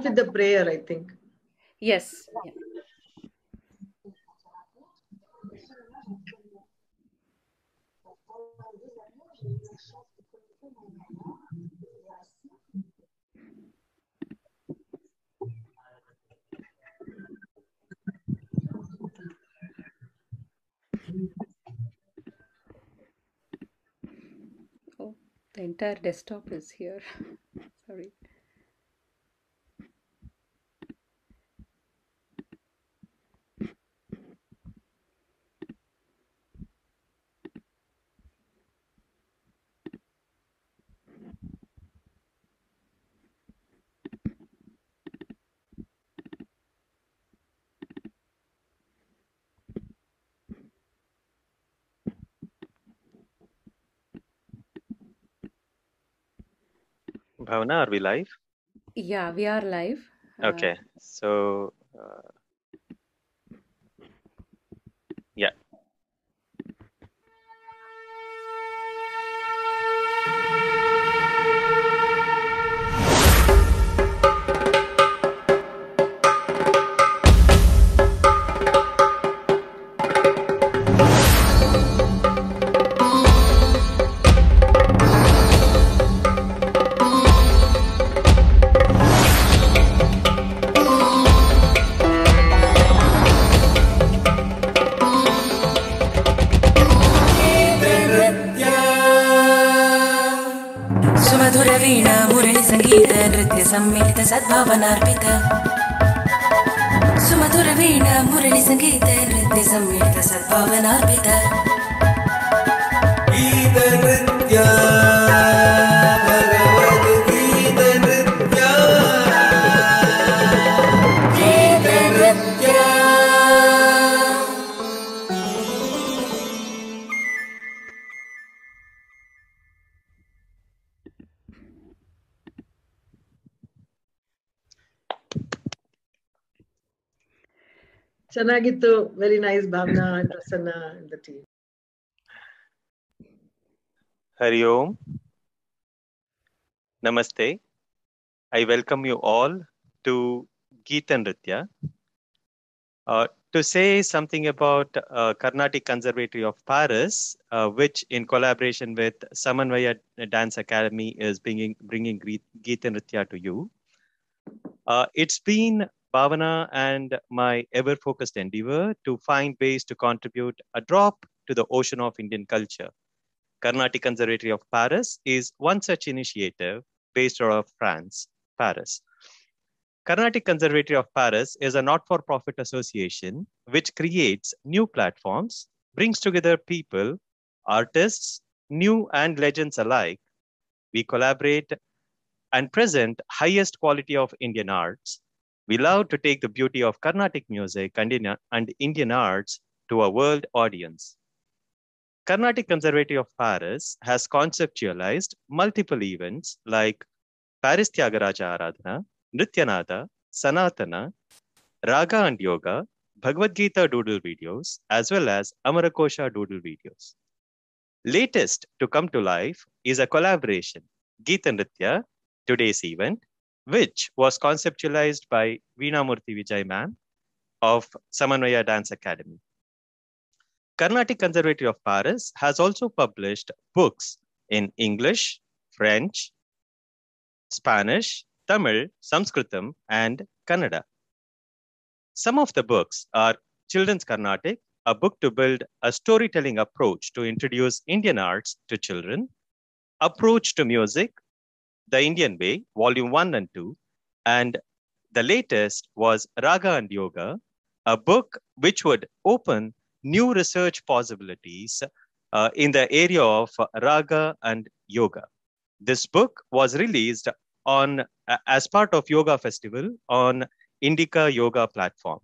with the prayer, I think. Yes. Oh, the entire desktop is here. Sorry. Bhavana, are we live? Yeah, we are live. Uh, Okay, so uh, वीण सद्भावना अर्पित सुमधुर वीण मुरळी संगीत नृत्य सम्मिलित सद्भावना अर्पित ಚೆನ್ನಾಗಿತ್ತು very nice Bhavana and Prasanna and the team. Hari Om. Namaste. I welcome you all to Geeta Nritya. Uh, to say something about uh, Carnatic Conservatory of Paris, uh, which in collaboration with Samanvaya Dance Academy is bringing, bringing Gre- Geeta Nritya to you. Uh, it's been Bhavana and my ever focused endeavor to find ways to contribute a drop to the ocean of Indian culture. Carnatic Conservatory of Paris is one such initiative based out of France, Paris. Carnatic Conservatory of Paris is a not for profit association which creates new platforms, brings together people, artists, new and legends alike. We collaborate and present highest quality of Indian arts. We love to take the beauty of Carnatic music and Indian, and Indian arts to a world audience. Carnatic Conservatory of Paris has conceptualized multiple events like Paris Tyagaraja Aradhana, Nrityanada, Sanatana, Raga and Yoga, Bhagavad Gita doodle videos, as well as Amarakosha doodle videos. Latest to come to life is a collaboration, Geeta Nritya, today's event, which was conceptualized by Veena-Murthy Vijay ma'am of Samanvaya Dance Academy. Carnatic Conservatory of Paris has also published books in English, French, Spanish, Tamil, Sanskritam, and Kannada. Some of the books are Children's Carnatic, a book to build a storytelling approach to introduce Indian arts to children, Approach to Music, The Indian Way, Volume 1 and 2, and the latest was Raga and Yoga, a book which would open new research possibilities uh, in the area of Raga and Yoga. This book was released on as part of Yoga Festival on Indica Yoga platform.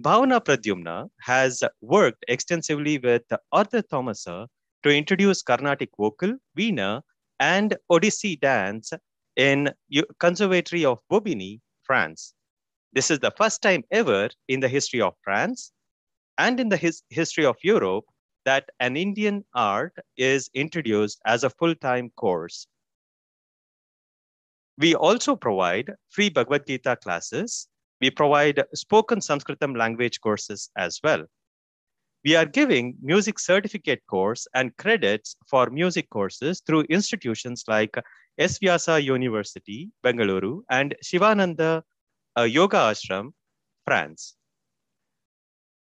Bhavana Pradyumna has worked extensively with Arthur Thomasa to introduce Carnatic vocal, Veena, and Odissi dance in Conservatory of Bobigny, France. This is the first time ever in the history of France and in the his- history of Europe that an Indian art is introduced as a full time course. We also provide free Bhagavad Gita classes. We provide spoken Sanskritam language courses as well. We are giving music certificate course and credits for music courses through institutions like S. Vyasa University, Bengaluru, and Shivananda uh, Yoga Ashram, France.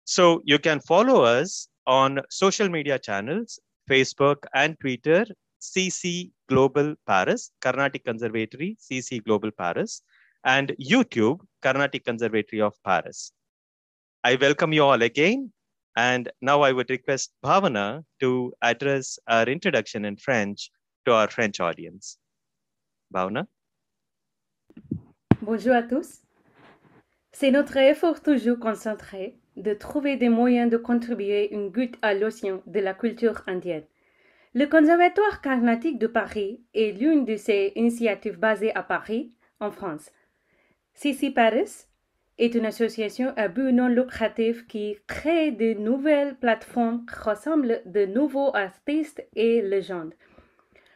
So you can follow us on social media channels, Facebook and Twitter, CC Global Paris, Carnatic Conservatory, CC Global Paris, and YouTube, Carnatic Conservatory of Paris. I welcome you all again. And now I would request Bhavana to address our introduction in French to our French audience. Bhavana? Bonjour à tous. C'est notre effort toujours concentré de trouver des moyens de contribuer une goutte à l'océan de la culture indienne. Le Conservatoire Carnatique de Paris est l'une de ces initiatives basées à Paris, en France. CC Paris est une association à but non lucratif qui crée de nouvelles plateformes qui rassemblent de nouveaux artistes et légendes.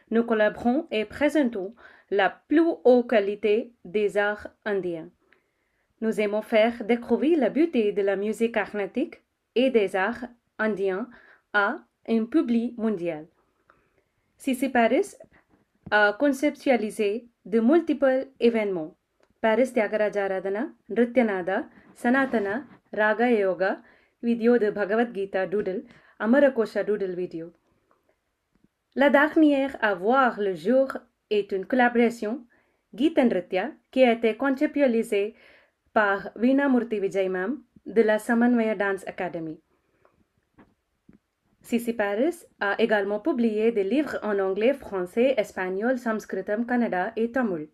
Nous collaborons et présentons la plus haute qualité des arts indiens. Nous aimons faire découvrir la beauté de la musique carnatique et des arts indiens à un public mondial. Sissi Paris a conceptualisé de multiples événements. Paris Tyagarajaradana, Nrityanada, Sanatana, Raga Yoga, vidéo de Bhagavad Gita Doodle, Amarakosha Doodle vidéo. La dernière à voir le jour est une collaboration Gita Nritya qui a été conceptualisée par Veena Murthy Vijay Mam de la Samanvaya Dance Academy. CC Paris a également publié des livres en anglais, français, espagnol, sanskritam, kannada et tamil.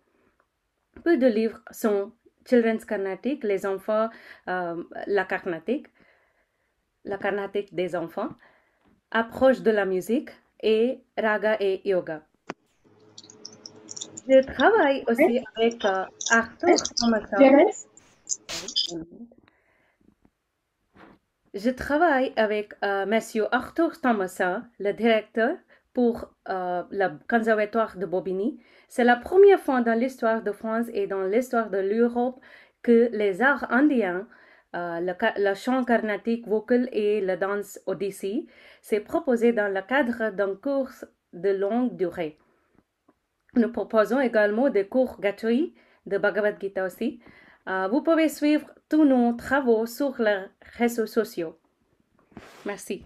Peu de livres sont Children's Carnatic, les enfants, euh, la carnatique, la carnatique des enfants, Approche de la musique et Raga et Yoga. Je travaille aussi avec euh, Arthur Thomason. Je travaille avec euh, Monsieur Arthur Thomason, le directeur pour euh, le Conservatoire de Bobigny. C'est la première fois dans l'histoire de France et dans l'histoire de l'Europe que les arts indiens, euh, le, chant carnatique vocal et la danse odyssée, s'est proposé dans le cadre d'un cours de longue durée. Nous proposons également des cours gratuits de Bhagavad Gita aussi. Euh, vous pouvez suivre tous nos travaux sur les réseaux sociaux. Merci.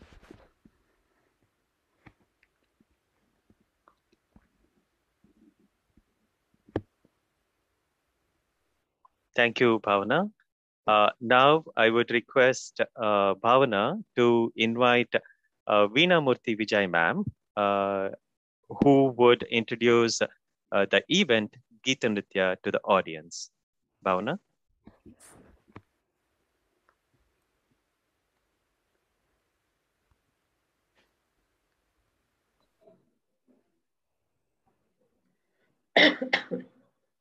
Thank you, Bhavana. Uh, now I would request uh, Bhavana to invite uh, Veena Murthy Vijay ma'am, uh, who would introduce uh, the event Geeta Nritya to the audience. Bhavana?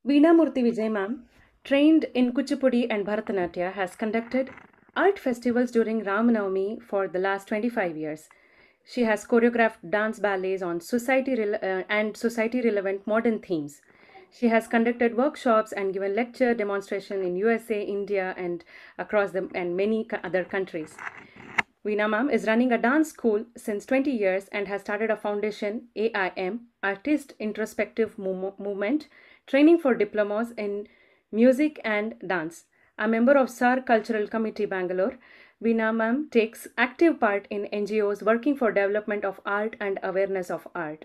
Veena Murthy Vijay ma'am, trained in Kuchipudi and Bharatanatyam, has conducted art festivals during Ramanavami for the last 25 years. She has choreographed dance ballets on society rel- uh, and society relevant modern themes. She has conducted workshops and given lecture demonstration in USA, India, and across the and many other countries. Veena Ma'am is running a dance school since 20 years and has started a foundation, AIM, Artist Introspective Mo- Movement, training for diplomas in music and dance. A member of SAR Cultural Committee Bangalore, Veena Ma'am takes active part in NGOs working for development of art and awareness of art.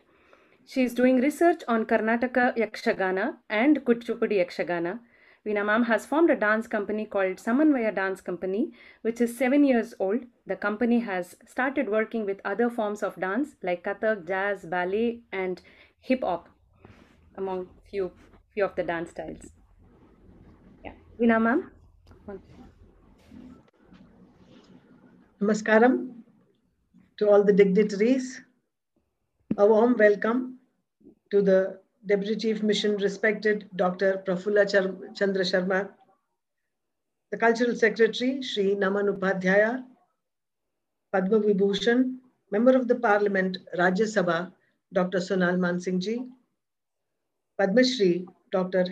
She is doing research on Karnataka Yakshagana and Kuchipudi Yakshagana. Veena Ma'am has formed a dance company called Samanvaya Dance Company, which is seven years old. The company has started working with other forms of dance like Kathak, jazz, ballet, and hip hop, among few few of the dance styles. Veena Ma'am. Namaskaram to all the dignitaries. A warm welcome to the Deputy Chief Mission, respected Dr. Prafulla Chandra Sharma, the Cultural Secretary, Sri Naman Upadhyaya, Padma Vibhushan, Member of the Parliament, Rajya Sabha, Dr. Sonal Mansingh ji, Padma Shri, Dr.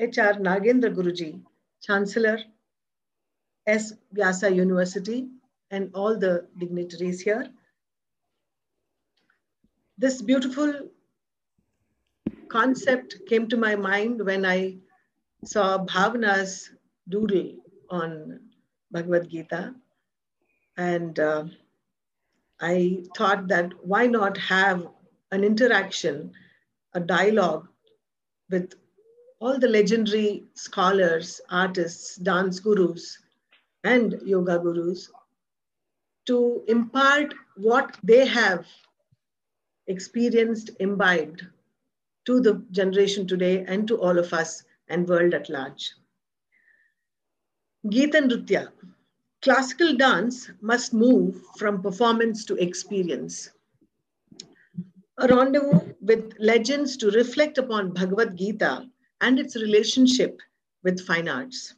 H.R. Nagendra Guruji, Chancellor, S. Vyasa University, and all the dignitaries here. This beautiful concept came to my mind when I saw Bhavana's doodle on Bhagavad Gita. And uh, I thought that why not have an interaction, a dialogue with all the legendary scholars, artists, dance gurus, and yoga gurus to impart what they have experienced, imbibed to the generation today and to all of us and world at large. Geeta Nritya, classical dance must move from performance to experience. A rendezvous with legends to reflect upon Bhagavad Gita and its relationship with fine arts.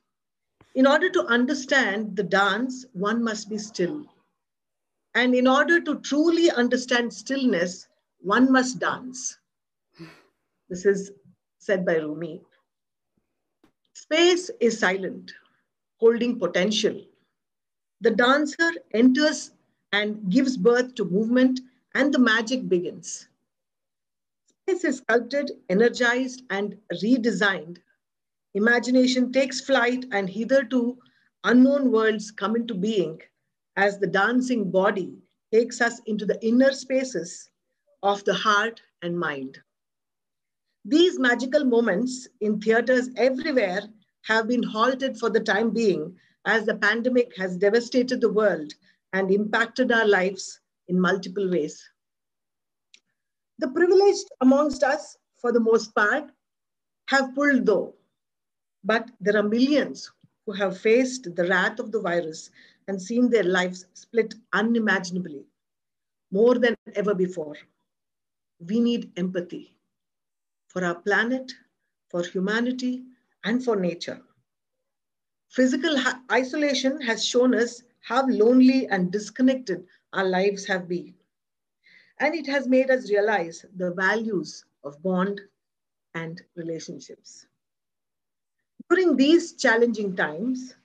In order to understand the dance, one must be still. And in order to truly understand stillness, one must dance. This is said by Rumi. Space is silent, holding potential. The dancer enters and gives birth to movement, and the magic begins. Space is sculpted, energized, and redesigned. Imagination takes flight, and hitherto unknown worlds come into being as the dancing body takes us into the inner spaces of the heart and mind. These magical moments in theaters everywhere have been halted for the time being as the pandemic has devastated the world and impacted our lives in multiple ways. The privileged amongst us, for the most part, have pulled though, but there are millions who have faced the wrath of the virus and seen their lives split unimaginably, more than ever before. We need empathy for our planet, for humanity, and for nature. Physical isolation has shown us how lonely and disconnected our lives have been. And it has made us realize the values of bond and relationships. During these challenging times,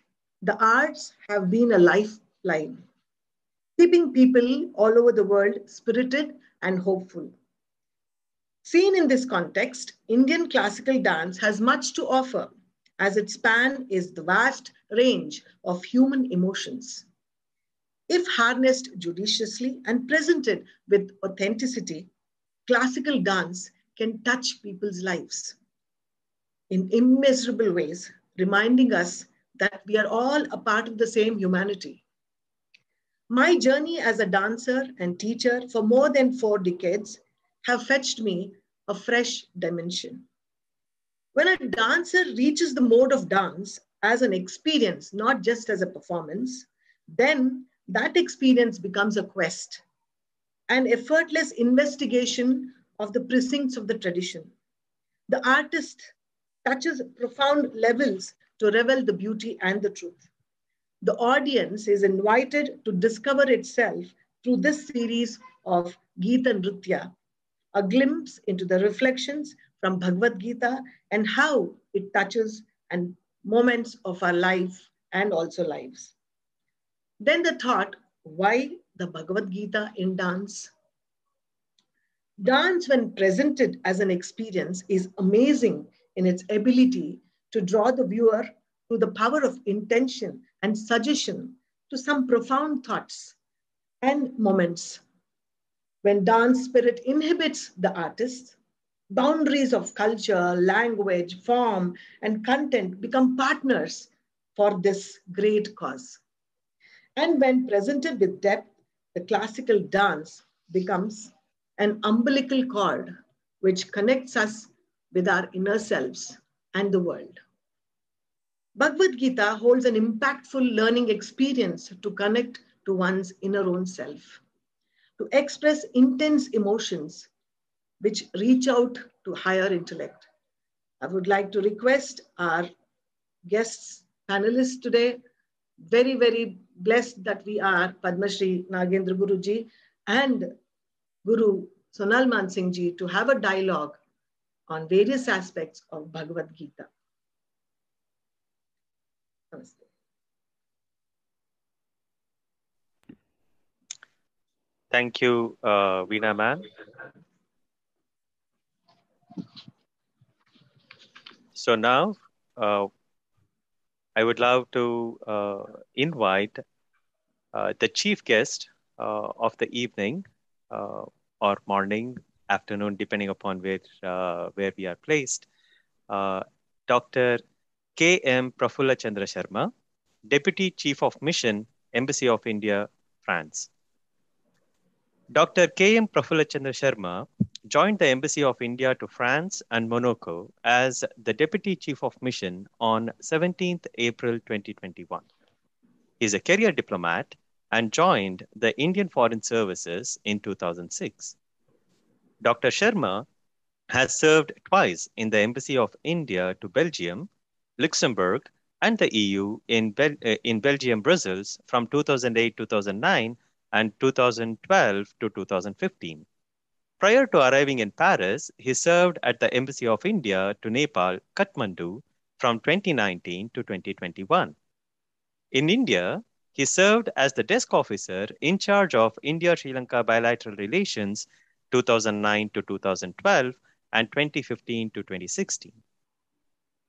the arts have been a lifeline, keeping people all over the world spirited and hopeful. Seen in this context, Indian classical dance has much to offer as its span is the vast range of human emotions. If harnessed judiciously and presented with authenticity, classical dance can touch people's lives in immeasurable ways, reminding us that we are all a part of the same humanity. My journey as a dancer and teacher for more than four decades have fetched me a fresh dimension. When a dancer reaches the mode of dance as an experience, not just as a performance, then that experience becomes a quest, an effortless investigation of the precincts of the tradition. The artist touches profound levels to revel the beauty and the truth. The audience is invited to discover itself through this series of Geeta Nritya, a glimpse into the reflections from Bhagavad Gita and how it touches and moments of our life and also lives. Then the thought, why the Bhagavad Gita in dance? Dance, when presented as an experience, is amazing in its ability to draw the viewer through the power of intention and suggestion to some profound thoughts and moments. When dance spirit inhibits the artist, boundaries of culture, language, form, and content become partners for this great cause. And when presented with depth, the classical dance becomes an umbilical cord which connects us with our inner selves and the world. Bhagavad Gita holds an impactful learning experience to connect to one's inner own self, to express intense emotions which reach out to higher intellect. I would like to request our guests, panelists today, very, very blessed that we are Padma Shri Nagendra Guruji and Guru Sonal Mansingh ji to have a dialogue on various aspects of Bhagavad Gita. Thank you, uh, Veena ma'am. So now, uh, I would love to uh, invite uh, the chief guest uh, of the evening uh, or morning, afternoon, depending upon where uh, where we are placed, Dr. K. M. Prafulla Chandra Sharma, Deputy Chief of Mission, Embassy of India, France. Dr. K. M. Prafulla Chandra Sharma joined the Embassy of India to France and Monaco as the Deputy Chief of Mission on 17th April 2021. He is a career diplomat and joined the Indian Foreign Services in 2006. Dr. Sharma has served twice in the Embassy of India to Belgium, Luxembourg, and the EU in, Bel- uh, in Belgium, Brussels from 2008 2009 and 2012 to 2015. Prior to arriving in Paris, he served at the Embassy of India to Nepal, Kathmandu, from 2019 to 2021. In India, he served as the desk officer in charge of India Sri Lanka bilateral relations 2009 to 2012 and 2015 to 2016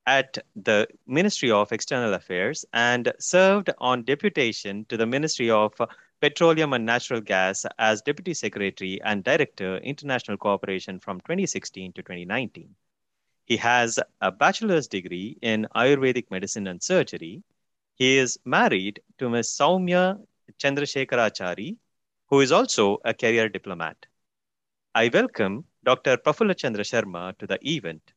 at the Ministry of External Affairs and served on deputation to the Ministry of Petroleum and Natural Gas as Deputy Secretary and Director, International Cooperation from 2016 to 2019. He has a bachelor's degree in Ayurvedic medicine and surgery. He is married to Ms. Saumya Chandrasekharachari, who is also a career diplomat. I welcome Dr. Prafulla Chandra Sharma to the event.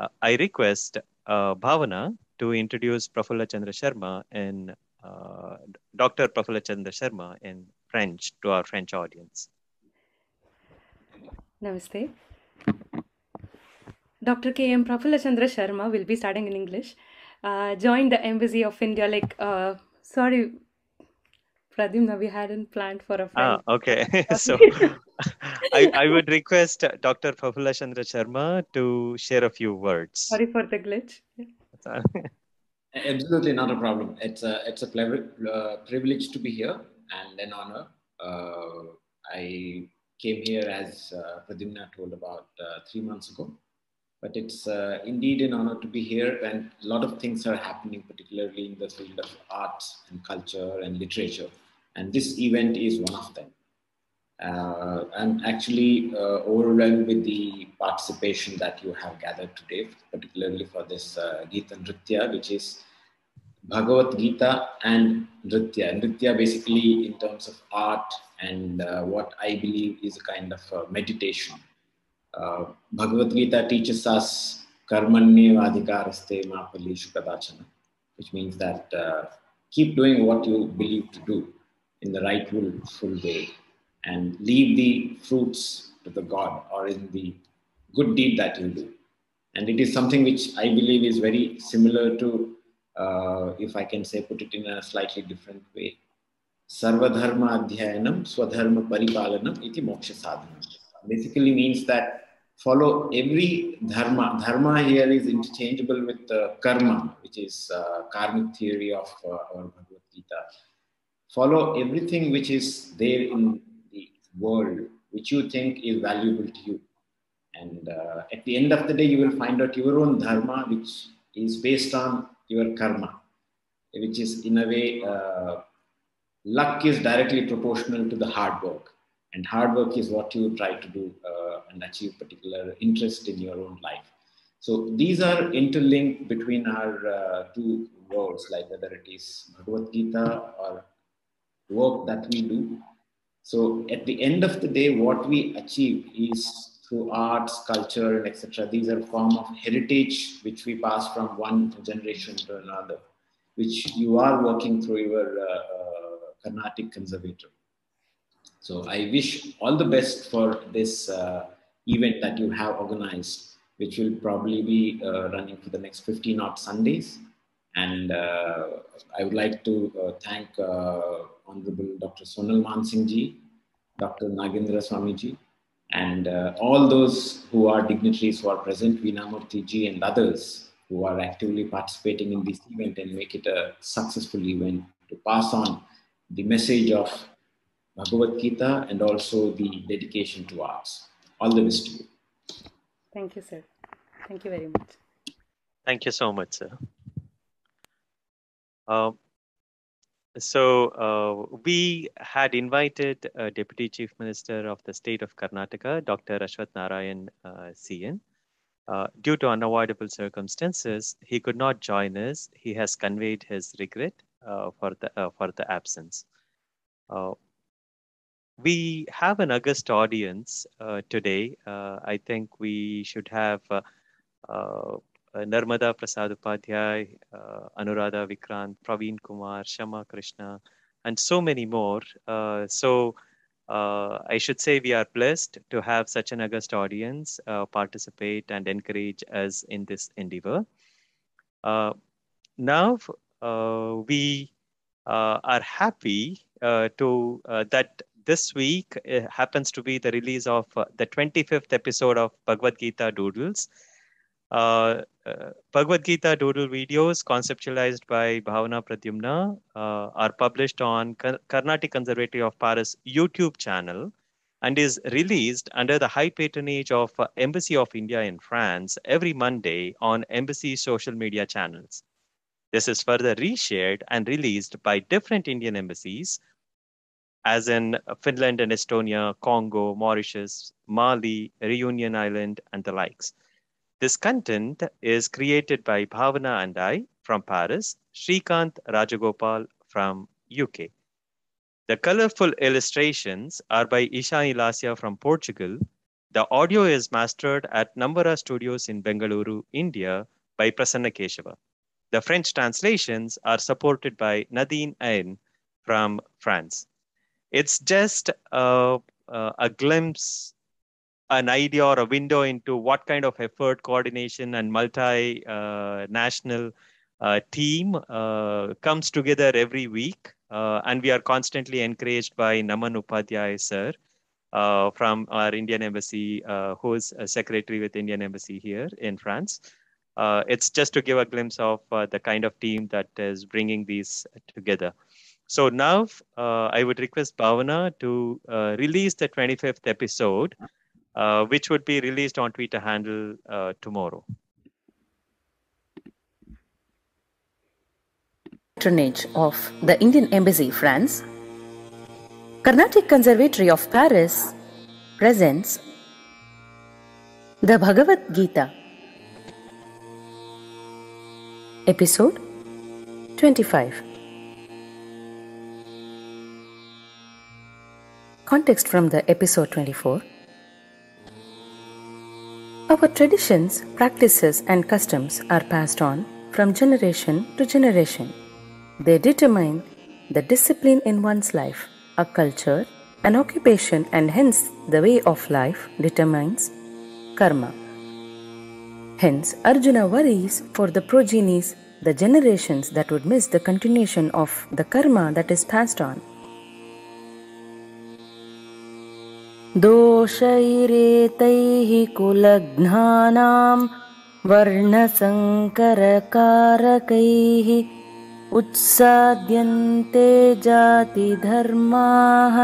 Uh, I request uh, Bhavana to introduce Prafulla Chandra Sharma in Dr. Prafulla Chandra Sharma in French to our French audience. Namaste. Dr. K. M. Prafulla Chandra Sharma will be starting in English. Uh, joined the Embassy of India, like, uh, sorry, Pradyumna, we hadn't planned for a Ah, okay. so I, I would request Dr. Prafulla Chandra Sharma to share a few words. Sorry for the glitch. Absolutely not a problem. It's a it's a uh, privilege to be here and an honor. Uh, I came here as uh, told about uh, three months ago, but it's uh, indeed an honor to be here. And a lot of things are happening, particularly in the field of arts and culture and literature. And this event is one of them. Uh, I'm actually uh, overwhelmed with the participation that you have gathered today, particularly for this uh, Gita Nritya, which is Bhagavad Gita and Nritya. Nritya, basically, in terms of art and uh, what I believe is a kind of uh, meditation. Uh, Bhagavad Gita teaches us karmanye vadhikaraste ma palishu kadachana, which means that uh, keep doing what you believe to do in the rightful full way and leave the fruits to the God or in the good deed that you do. And it is something which I believe is very similar to, uh, if I can say, put it in a slightly different way. Sarvadharma adhyayanam swadharma paripalanam iti moksha sadhanam. Basically means that follow every dharma. Dharma here is interchangeable with uh, karma, which is uh, karmic theory of uh, our Bhagavad Gita. Follow everything which is there in world, which you think is valuable to you. And uh, at the end of the day, you will find out your own dharma, which is based on your karma, which is in a way, uh, luck is directly proportional to the hard work. And hard work is what you try to do uh, and achieve particular interest in your own life. So these are interlinked between our uh, two worlds, like whether it is Bhagavad Gita or work that we do. So at the end of the day, what we achieve is through arts, culture, and etc. These are form of heritage which we pass from one generation to another, which you are working through your uh, uh, Carnatic conservator. So I wish all the best for this uh, event that you have organized, which will probably be uh, running for the next 15 odd Sundays. And uh, I would like to uh, thank uh, Honorable Dr. Sonal Mansingh ji, Dr. Nagendra Swamiji, And uh, all those who are dignitaries who are present, Veena Murthy ji and others who are actively participating in this event and make it a successful event to pass on the message of Bhagavad Gita and also the dedication to arts. All the best to you. Thank you, sir. Thank you very much. Thank you so much, sir. Um, so uh, we had invited uh, Deputy Chief Minister of the state of Karnataka, Dr. Ashwath Narayan uh, CN. Uh, due to unavoidable circumstances, he could not join us. He has conveyed his regret uh, for the uh, for the absence. We have an august audience today. I think we should have Narmada Prasad Upadhyay, uh, Anuradha Vikrant, Praveen Kumar, Shama Krishna, and so many more. Uh, so uh, I should say we are blessed to have such an august audience uh, participate and encourage us in this endeavor. Uh, now uh, we uh, are happy uh, to uh, that this week uh, happens to be the release of uh, the 25th episode of Bhagavad Gita Doodles. Uh, uh, Bhagavad Gita doodle videos conceptualized by Bhavana Pradyumna uh, are published on Kar- Carnatic Conservatory of Paris YouTube channel and is released under the high patronage of uh, Embassy of India in France every Monday on Embassy social media channels. This is further reshared and released by different Indian embassies, as in Finland and Estonia, Congo, Mauritius, Mali, Reunion Island, and the likes. This content is created by Bhavana and I from Paris, Srikant Rajagopal from UK. The colorful illustrations are by Ishani Ilasia from Portugal. The audio is mastered at Nambara Studios in Bengaluru, India by Prasanna Keshava. The French translations are supported by Nadine Ayn from France. It's just a, a glimpse an idea or a window into what kind of effort, coordination, and multi uh, national uh, team uh, comes together every week. Uh, and we are constantly encouraged by Naman Upadhyay, sir, uh, from our Indian Embassy, uh, who is a secretary with Indian Embassy here in France. it's just to give a glimpse of the kind of team that is bringing these together. So now I would request Bhavana to release the 25th episode uh, which would be released on Twitter handle uh, tomorrow. patronage of the Indian Embassy, France, Carnatic Conservatory of Paris presents the Bhagavad Gita, Episode 25. Context from the episode 24. Our traditions, practices, and customs are passed on from generation to generation. They determine the discipline in one's life, a culture, an occupation, and hence the way of life determines karma. Hence, Arjuna worries for the progenies, the generations that would miss the continuation of the karma that is passed on. दोषैरेतैः कुलघ्नानां वर्णसङ्करकारकैः उत्साद्यन्ते जातिधर्माः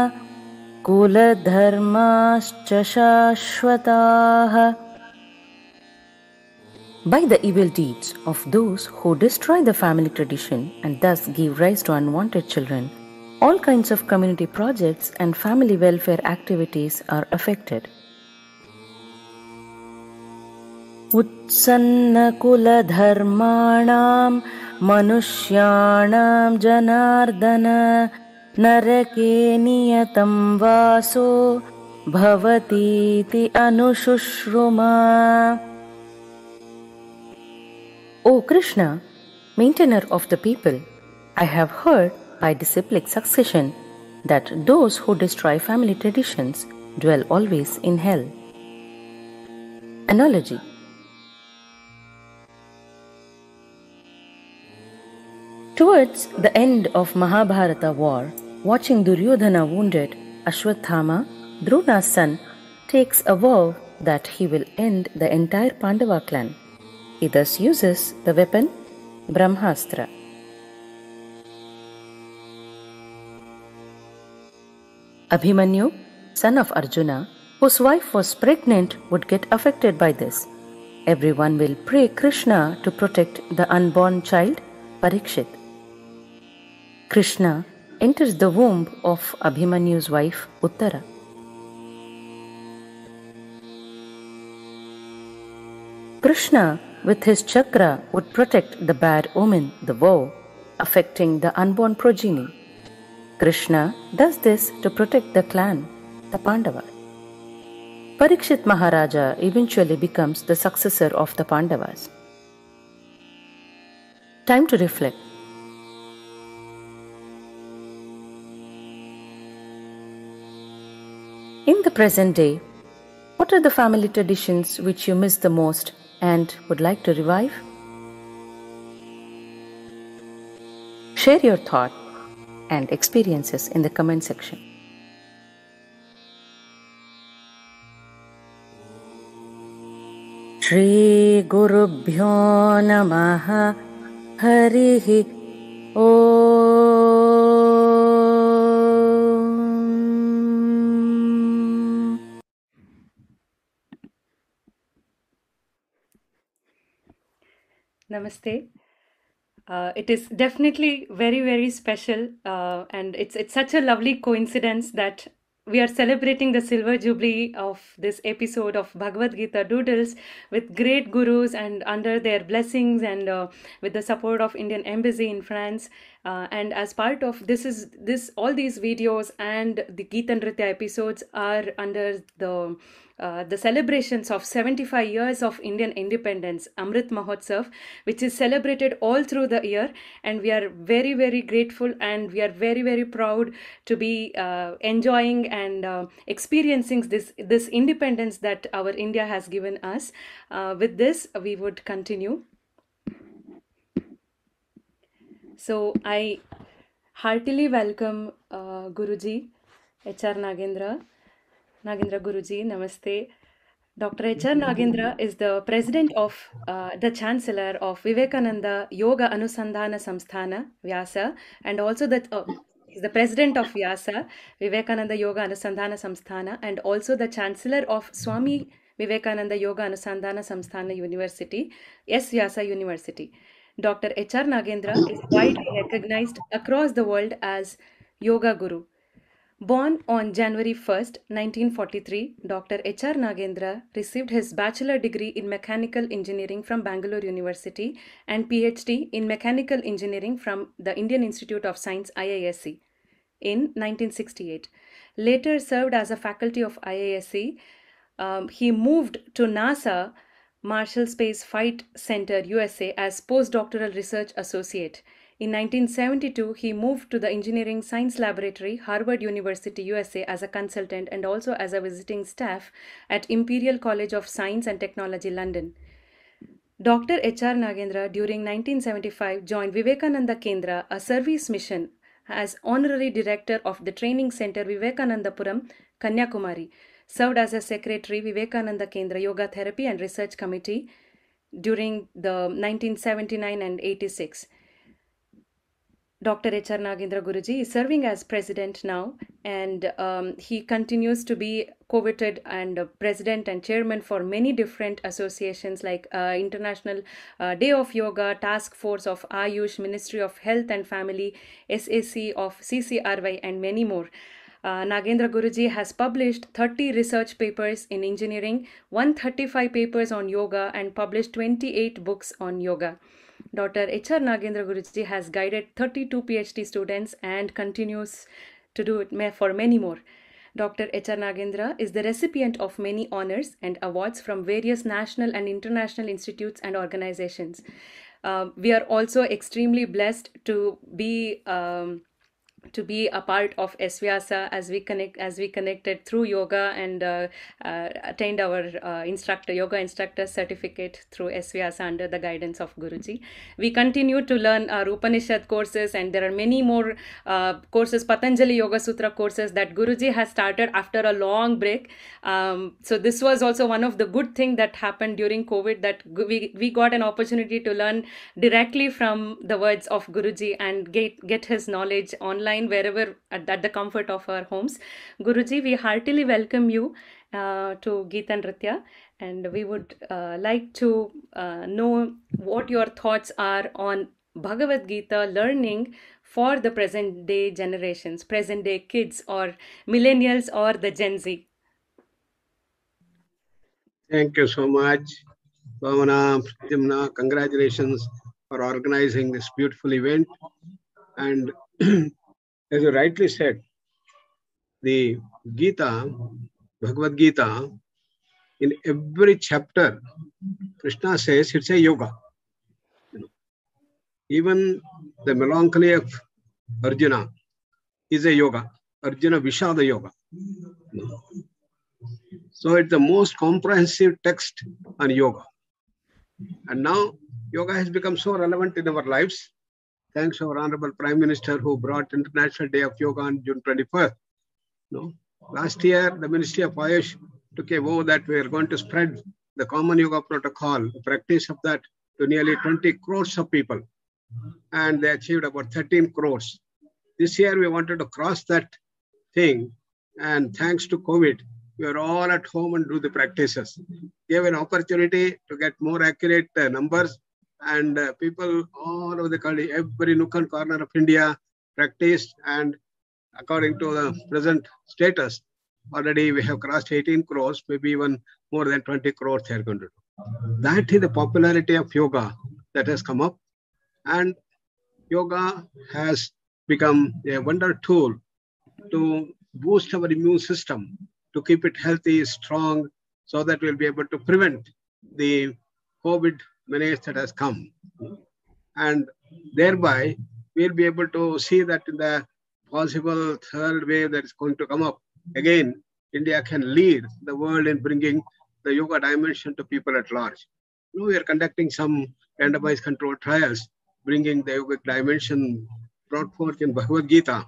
कुलधर्माश्च शाश्वताः। By the evil deeds of those who destroy the family tradition and thus give rise to unwanted children, all kinds of community projects and family welfare activities are affected. उत्सन्नकुलधर्माणां मनुष्याणां वासो भवतीति अनुशुश्रुमा O Krishna, maintainer of the people, I have heard by disciplic succession that those who destroy family traditions dwell always in hell. Analogy Towards the end of Mahabharata war, watching Duryodhana wounded, Ashwathama, Drona's son, takes a vow that he will end the entire Pandava clan. He thus uses the weapon Brahmastra. Abhimanyu, son of Arjuna, whose wife was pregnant, would get affected by this. Everyone will pray Krishna to protect the unborn child, Parikshit. Krishna enters the womb of Abhimanyu's wife, Uttara. Krishna, with his chakra, would protect the bad omen, the vow, affecting the unborn progeny. Krishna does this to protect the clan, the Pandavas. Parikshit Maharaja eventually becomes the successor of the Pandavas. Time to reflect. In the present day, what are the family traditions which you miss the most and would like to revive? Share your thought and experiences in the comment section. श्रीगुरुभ्यो नमः हरिः ॐ Namaste. Uh, it is definitely very very special, uh, and it's it's such a lovely coincidence that we are celebrating the silver jubilee of this episode of Bhagavad Gita Doodles with great gurus and under their blessings and uh, with the support of Indian Embassy in France. Uh, and as part of this is this all these videos and the Gita Nritya episodes are under the uh, the celebrations of 75 years of Indian independence, Amrit Mahotsav, which is celebrated all through the year. And we are very, very grateful and we are very, very proud to be uh, enjoying and uh, experiencing this, this independence that our India has given us. Uh, with this, we would continue. So I heartily welcome uh, Guruji, HR Nagendra. Nagendra Guruji, Namaste. Dr. H.R. Nagendra is the president of uh, the chancellor of Vivekananda Yoga Anusandhana Samsthana, Vyasa, and also the uh, he's the president of Vyasa, Vivekananda Yoga Anusandhana Samsthana, and also the chancellor of Swami Vivekananda Yoga Anusandhana Samsthana University, S. Vyasa University. Dr. H.R. Nagendra is widely recognized across the world as Yoga Guru. Born on January 1st, 1943, Dr. H.R. Nagendra received his bachelor degree in mechanical engineering from Bangalore University and PhD in mechanical engineering from the Indian Institute of Science IISc in 1968. Later served as a faculty of IISc. Um, he moved to NASA Marshall Space Flight Center, USA as postdoctoral research associate. In 1972, he moved to the Engineering Science Laboratory, Harvard University, USA, as a consultant and also as a visiting staff at Imperial College of Science and Technology, London. Dr. H.R. Nagendra, during 1975, joined Vivekananda Kendra, a service mission, as honorary director of the training center Vivekanandapuram, Kanyakumari. Served as a secretary, Vivekananda Kendra Yoga Therapy and Research Committee during the 1979 and 86. Dr. H.R. Nagendra Guruji is serving as president now, and um, he continues to be coveted and uh, president and chairman for many different associations like uh, International uh, Day of Yoga, Task Force of Ayush, Ministry of Health and Family, SAC of CCRY, and many more. Uh, Nagendra Guruji has published 30 research papers in engineering, 135 papers on yoga, and published 28 books on yoga. Dr. H.R. Nagendra Guruji has guided 32 PhD students and continues to do it for many more. Dr. H.R. Nagendra is the recipient of many honors and awards from various national and international institutes and organizations. Uh, we are also extremely blessed to be um, to be a part of S. Vyasa as we connect as we connected through yoga and uh, uh, attained our uh, instructor yoga instructor certificate through S. Vyasa under the guidance of Guruji. We continue to learn our Upanishad courses and there are many more uh, courses Patanjali Yoga Sutra courses that Guruji has started after a long break. Um, so this was also one of the good thing that happened during COVID that we, we got an opportunity to learn directly from the words of Guruji and get, get his knowledge online wherever at, at the comfort of our homes. Guruji, we heartily welcome you uh, to Geet and Nritya and we would uh, like to uh, know what your thoughts are on Bhagavad Gita learning for the present day generations, present day kids or millennials or the Gen Z. Thank you so much, Bhavana, Pradyumna. Congratulations for organizing this beautiful event. And as you rightly said, the Gita, Bhagavad Gita, in every chapter, Krishna says it's a yoga. Even the melancholy of Arjuna is a yoga. Arjuna Vishada Yoga. So it's the most comprehensive text on yoga. And now yoga has become so relevant in our lives. Thanks our Honorable Prime Minister who brought International Day of Yoga on June 21st. No? Last year, the Ministry of Ayush took a vow that we are going to spread the common yoga protocol, the practice of that to nearly 20 crores of people. And they achieved about 13 crores. This year, we wanted to cross that thing. And thanks to COVID, we are all at home and do the practices. Gave an opportunity to get more accurate uh, numbers, and uh, people all over the country, every nook and corner of India practiced. And according to the present status, already we have crossed 18 crores, maybe even more than 20 crores they are going to do. That is the popularity of yoga that has come up. And yoga has become a wonder tool to boost our immune system, to keep it healthy, strong, so that we'll be able to prevent the COVID menace that has come. And thereby, we'll be able to see that in the possible third wave that is going to come up, again, India can lead the world in bringing the yoga dimension to people at large. Now we are conducting some randomized controlled trials, bringing the yogic dimension brought forth in Bhagavad Gita.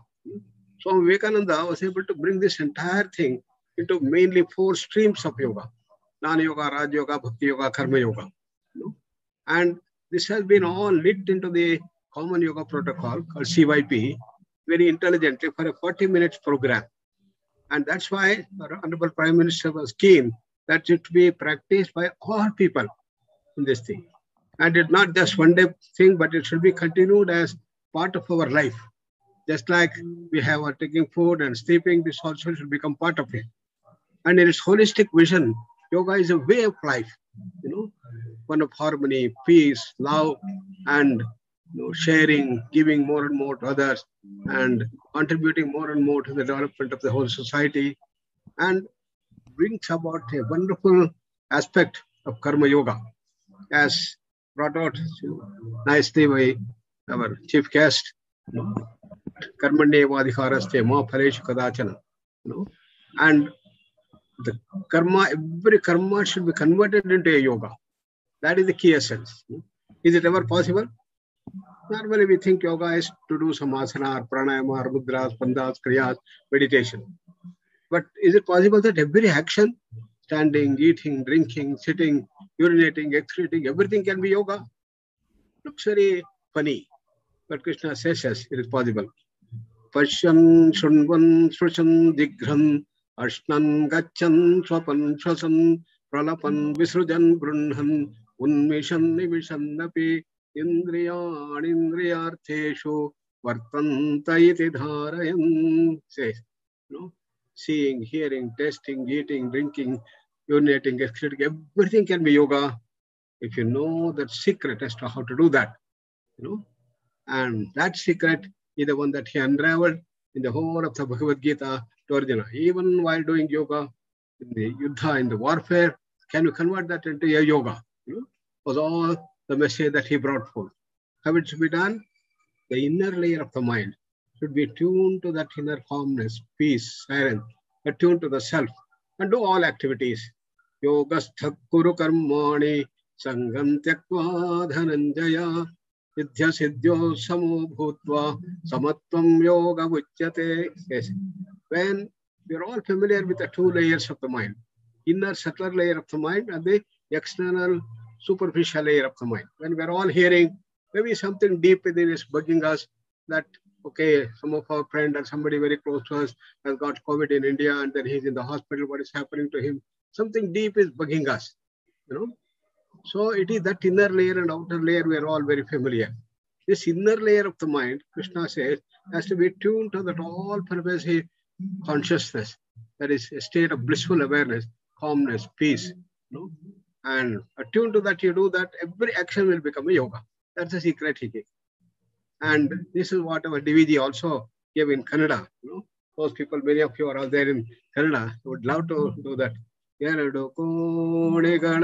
So Vivekananda was able to bring this entire thing into mainly four streams of yoga. Jnana Yoga, Raj Yoga, Bhakti Yoga, Karma Yoga. And this has been hmm. all lit into the common yoga protocol called CYP very intelligently for a 40 minutes program. And that's why our Honorable Prime Minister was keen that it be practiced by all people in this thing. And it's not just one day thing, but it should be continued as part of our life. Just like we have our taking food and sleeping, this also should become part of it. And in its holistic vision, yoga is a way of life, you know, one of harmony, peace, love, and you know, sharing, giving more and more to others, and contributing more and more to the development of the whole society, and brings about a wonderful aspect of karma yoga, as brought out nicely by our chief guest. Karmanyevadhikaraste ma phaleshu kadachana. And the karma, every karma should be converted into a yoga. That is the key essence. Is it ever possible? Normally, we think yoga is to do some asana, or pranayama, or mudras, bandhas, kriyas, meditation. But is it possible that every action, standing, eating, drinking, sitting, urinating, excreting, everything can be yoga? Looks very funny. But Krishna says yes, it is possible. Pashyan, Shunvan, Srushan, Digran, Ashnan, Gachan, Swapan, Shwasan, Pralapan, Visrujan, Brunhan, उन्मिषं निविशन्नपि इन्द्रियाणिन्द्रियार्थेषु वर्तन्त इति धारयन् seeing hearing tasting eating drinking urinating excreting everything can be योग if you know that secret as to how to do that you know and that secret is one that he unravelled in the whole of the Bhagavad Gita to Arjuna even well doing योग in the युद्ध in the warfare can you convert that into yoga Was all the message that he brought forth. How it should be done? The inner layer of the mind. should be tuned to that inner calmness, peace, silence, attuned to the self, and do all activities. Yogastha kuru karmani sangam tyakva dhananjaya siddhya siddhyo samo bhutva samatvam yoga uchyate. Yes. When we're all familiar with the two layers of the mind, inner subtler layer of the mind and the external superficial layer of the mind. When we're all hearing maybe something deep within is bugging us that okay, some of our friend or somebody very close to us has got COVID in India and then he's in the hospital. What is happening to him? Something deep is bugging us, you know. So it is that inner layer and outer layer we are all very familiar. This inner layer of the mind, Krishna says, has to be tuned to that all-pervasive consciousness. That is a state of blissful awareness, calmness, peace. You know? and attuned to that you do that, every action will become a yoga. That's the secret he gave. And this is what our DVG also gave in Kannada. You know? Those people, many of you are out there in Canada, would love to do that. ಎರಡು ಕೋಣೆಗಳ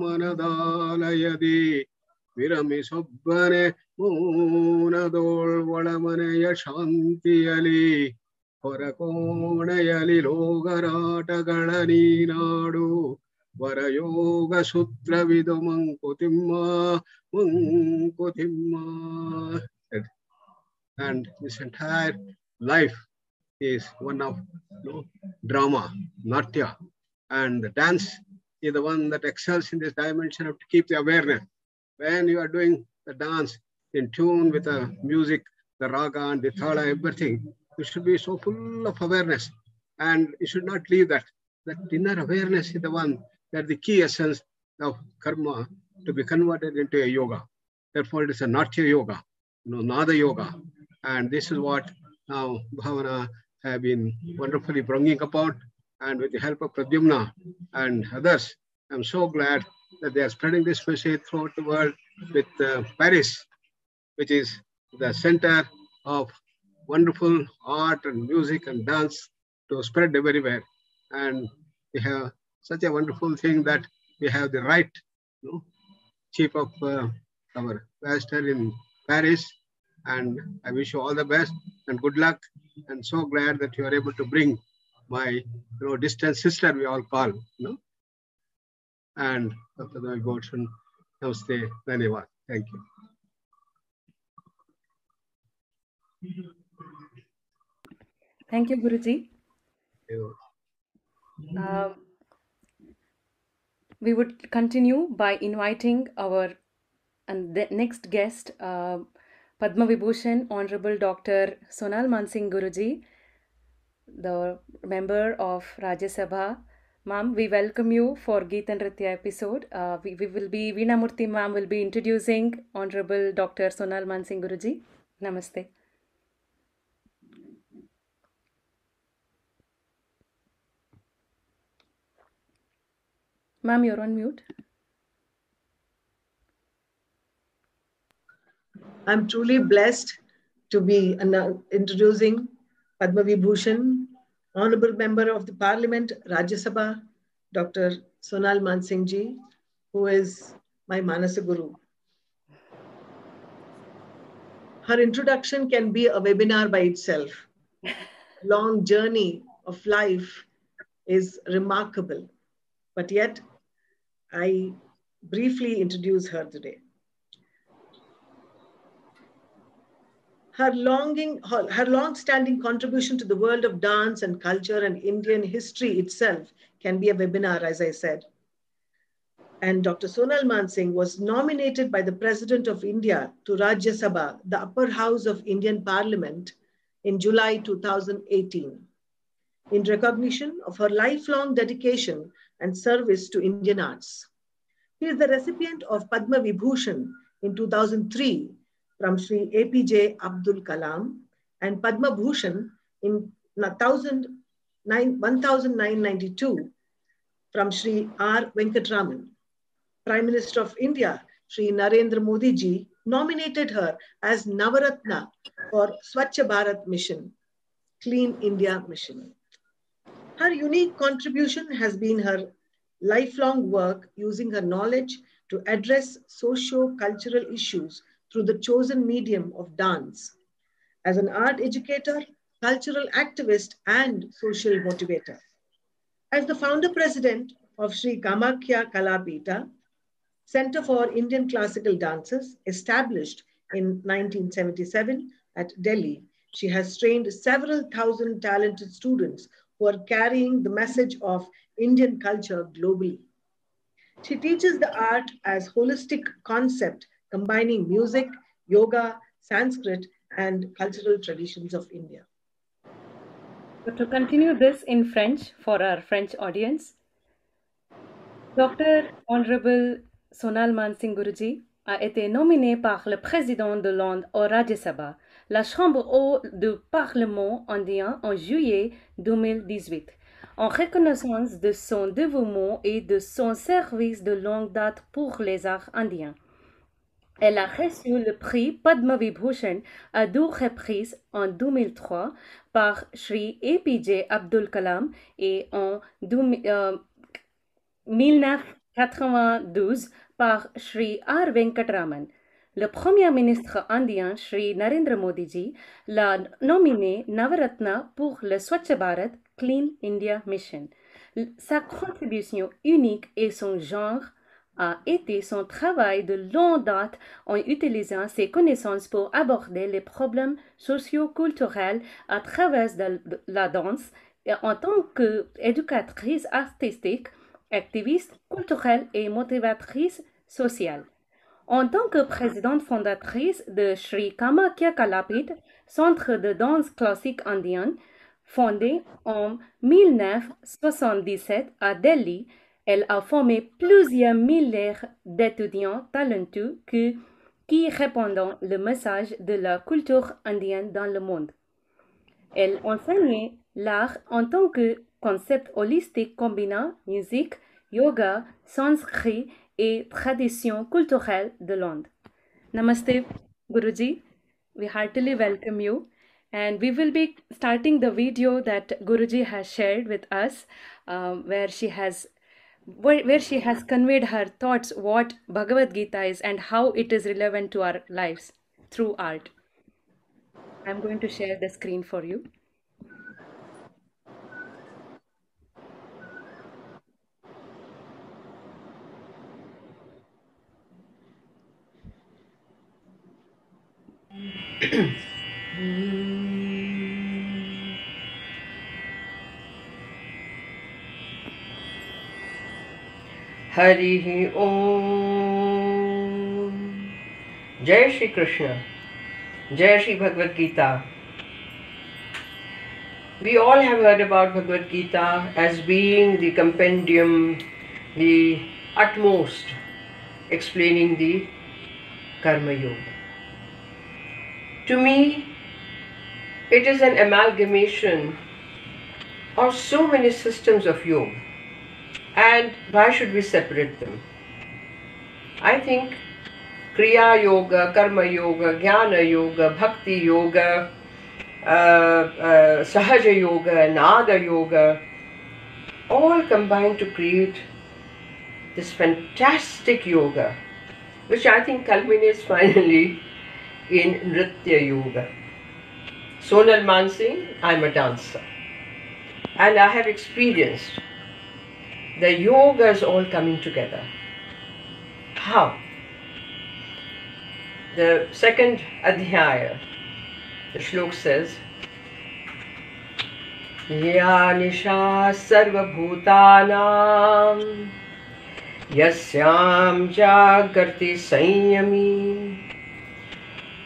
ಮನದಾಲಯದಿ ವಿರಮಿಸೊಬ್ಬನೆ ಶಾಂತಿಯಲಿ ಹೊರ ಕೋಣೆಯಲಿ ನೀನಾಡು वरयोगसूत्रविदो मङ्कुतिं मङ्कुतिं and his entire life is one of you know, drama, natya, and the dance is the one that excels in this dimension of to keep the awareness. When you are doing the dance in tune with the music, the raga and the thala, everything, you should be so full of awareness and you should not leave that. That inner awareness is the one that the key essence of karma to be converted into a yoga. Therefore, it is a natya yoga, you know, nada yoga. And this is what now Bhavana have been wonderfully bringing about. And with the help of Pradyumna and others, I'm so glad that they are spreading this message throughout the world with uh, Paris, which is the center of wonderful art and music and dance to spread everywhere. And we have such a wonderful thing that we have the right you know, chief of uh, our pastor in Paris. And I wish you all the best and good luck. And so glad that you are able to bring my you know, distant sister, we all call, you know. And Dr. Devi Goshen, Namaste, Dhanyavad. Thank you. Thank you, Guruji. You- Um, we would continue by inviting our and the next guest, uh, Padma Vibhushan, Honorable Dr. Sonal Mansingh Guruji, the member of Rajya Sabha. Ma'am, we welcome you for Geet and Nritya episode. Uh, we, we will be, Veena Murthy ma'am will be introducing Honorable Dr. Sonal Mansingh Guruji. Namaste. Ma'am, you're on mute. I'm truly blessed to be introducing Padma Vibhushan, Honorable Member of the Parliament, Rajya Sabha, Dr. Sonal Mansingh ji, who is my Manasa Guru. Her introduction can be a webinar by itself. Long journey of life is remarkable, but yet I briefly introduce her today. her longing her, her long-standing contribution to the world of dance and culture and indian history itself can be a webinar as i said and dr sonal mansingh was nominated by the president of india to rajya sabha the upper house of indian parliament in july 2018 in recognition of her lifelong dedication and service to indian arts he is the recipient of padma vibhushan in 2003 from Sri APJ Abdul Kalam and Padma Bhushan in 1992 from Sri R. Venkataraman. Prime Minister of India, Sri Narendra Modi ji, nominated her as Navaratna for Swachh Bharat Mission, Clean India Mission. Her unique contribution has been her lifelong work using her knowledge to address socio-cultural issues through the chosen medium of dance. as an art educator, cultural activist, and social motivator. As the founder president of Sri Kamakhya Kalapeeth, Center for Indian Classical Dances, established in 1977 at Delhi, she has trained several thousand talented students who are carrying the message of Indian culture globally. She teaches the art as holistic concept, combining music, yoga, Sanskrit, and cultural traditions of India. So to continue this in French for our French audience, Dr. Honorable Sonal Mansingh Guruji a été nominée par le président de l'Inde au Rajya Sabha, la Chambre haute du Parlement indien en juillet 2018, en reconnaissance de son dévouement et de son service de longue date pour les arts indiens. Elle a reçu le prix Padma Vibhushan à deux reprises en 2003 par Sri APJ Abdul Kalam et en 1992 par Sri R. Venkatraman. Le Premier ministre indien, Sri Narendra Modi ji, l'a nominé Navaratna pour le Swachh Bharat Clean India Mission. Sa contribution unique et son genre a été son travail de longue date en utilisant ses connaissances pour aborder les problèmes socio-culturels à travers la danse et en tant qu'éducatrice artistique, activiste culturelle et motivatrice sociale. En tant que présidente fondatrice de Sri Kamakhya Kalapit, centre de danse classique indienne, fondé en 1977 à Delhi, elle a formé plusieurs milliers d'étudiants talentueux qui, qui répondent le message de la culture indienne dans le monde. Elle enseignait l'art en tant que concept holistique combinant musique, yoga, sanskrit et tradition culturelle de l'Inde. Namaste, Guruji. We heartily welcome you. And we will be starting the video that Guruji has shared with us, um, where she has where, where she has conveyed her thoughts what Bhagavad Gita is and how it is relevant to our lives through art. I'm going to share the screen for you. हरिः ॐ जय श्री कृष्ण जय Shri Bhagavad Gita we all have heard about bhagavad gita as being the compendium the utmost explaining the karma yoga to me it is an amalgamation of so many systems of yoga and why should we separate them? I think Kriya Yoga, Karma Yoga, Jnana Yoga, Bhakti Yoga, uh, uh, Sahaja Yoga, Nada Yoga, all combine to create this fantastic yoga, which I think culminates finally in Nritya Yoga. Sonal Mansingh, I'm a dancer. And I have experienced the yoga is all coming together. How? The second adhyaya, the shlok says, या निशा सर्वभूतानां यस्यां जागृति संयमी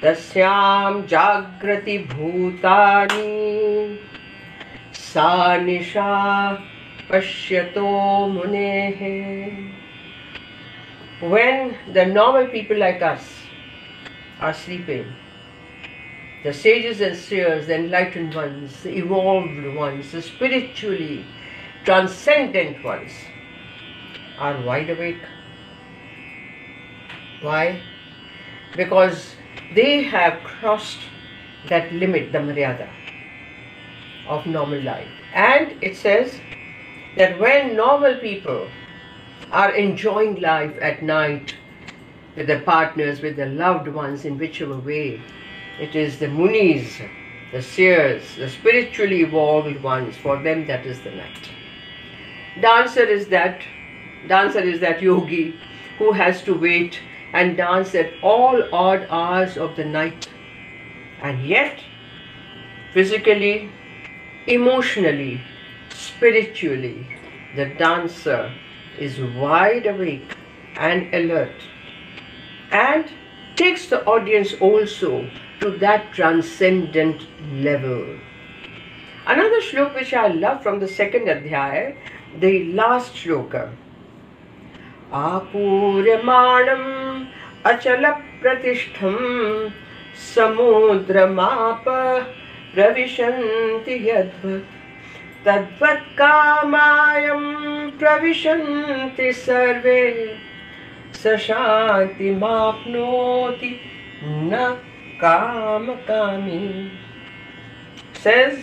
तस्यां जागृति भूतानि सा निशा Pashyato Munehe. When the normal people like us are sleeping, the sages and seers, the enlightened ones, the evolved ones, the spiritually transcendent ones are wide awake. Why? Because they have crossed that limit, the Maryada of normal life. And it says, that when normal people are enjoying life at night with their partners, with their loved ones in whichever way, It is the Munis, the seers, the spiritually evolved ones. For them, that is the night. Dancer is that dancer is that yogi who has to wait and dance at all odd hours of the night. And yet, physically, emotionally, spiritually, the dancer is wide awake and alert and takes the audience also to that transcendent level. Another shloka which I love from the second adhyaya, the last shloka. आपूर्यमाणम् अचलप्रतिष्ठं समुद्रमाप प्रविशन्ति यद्वत्। तद्वत् कामायं प्रविशन्ति सर्वे। स शान्तिमाप्नोति न कामकामी। Says,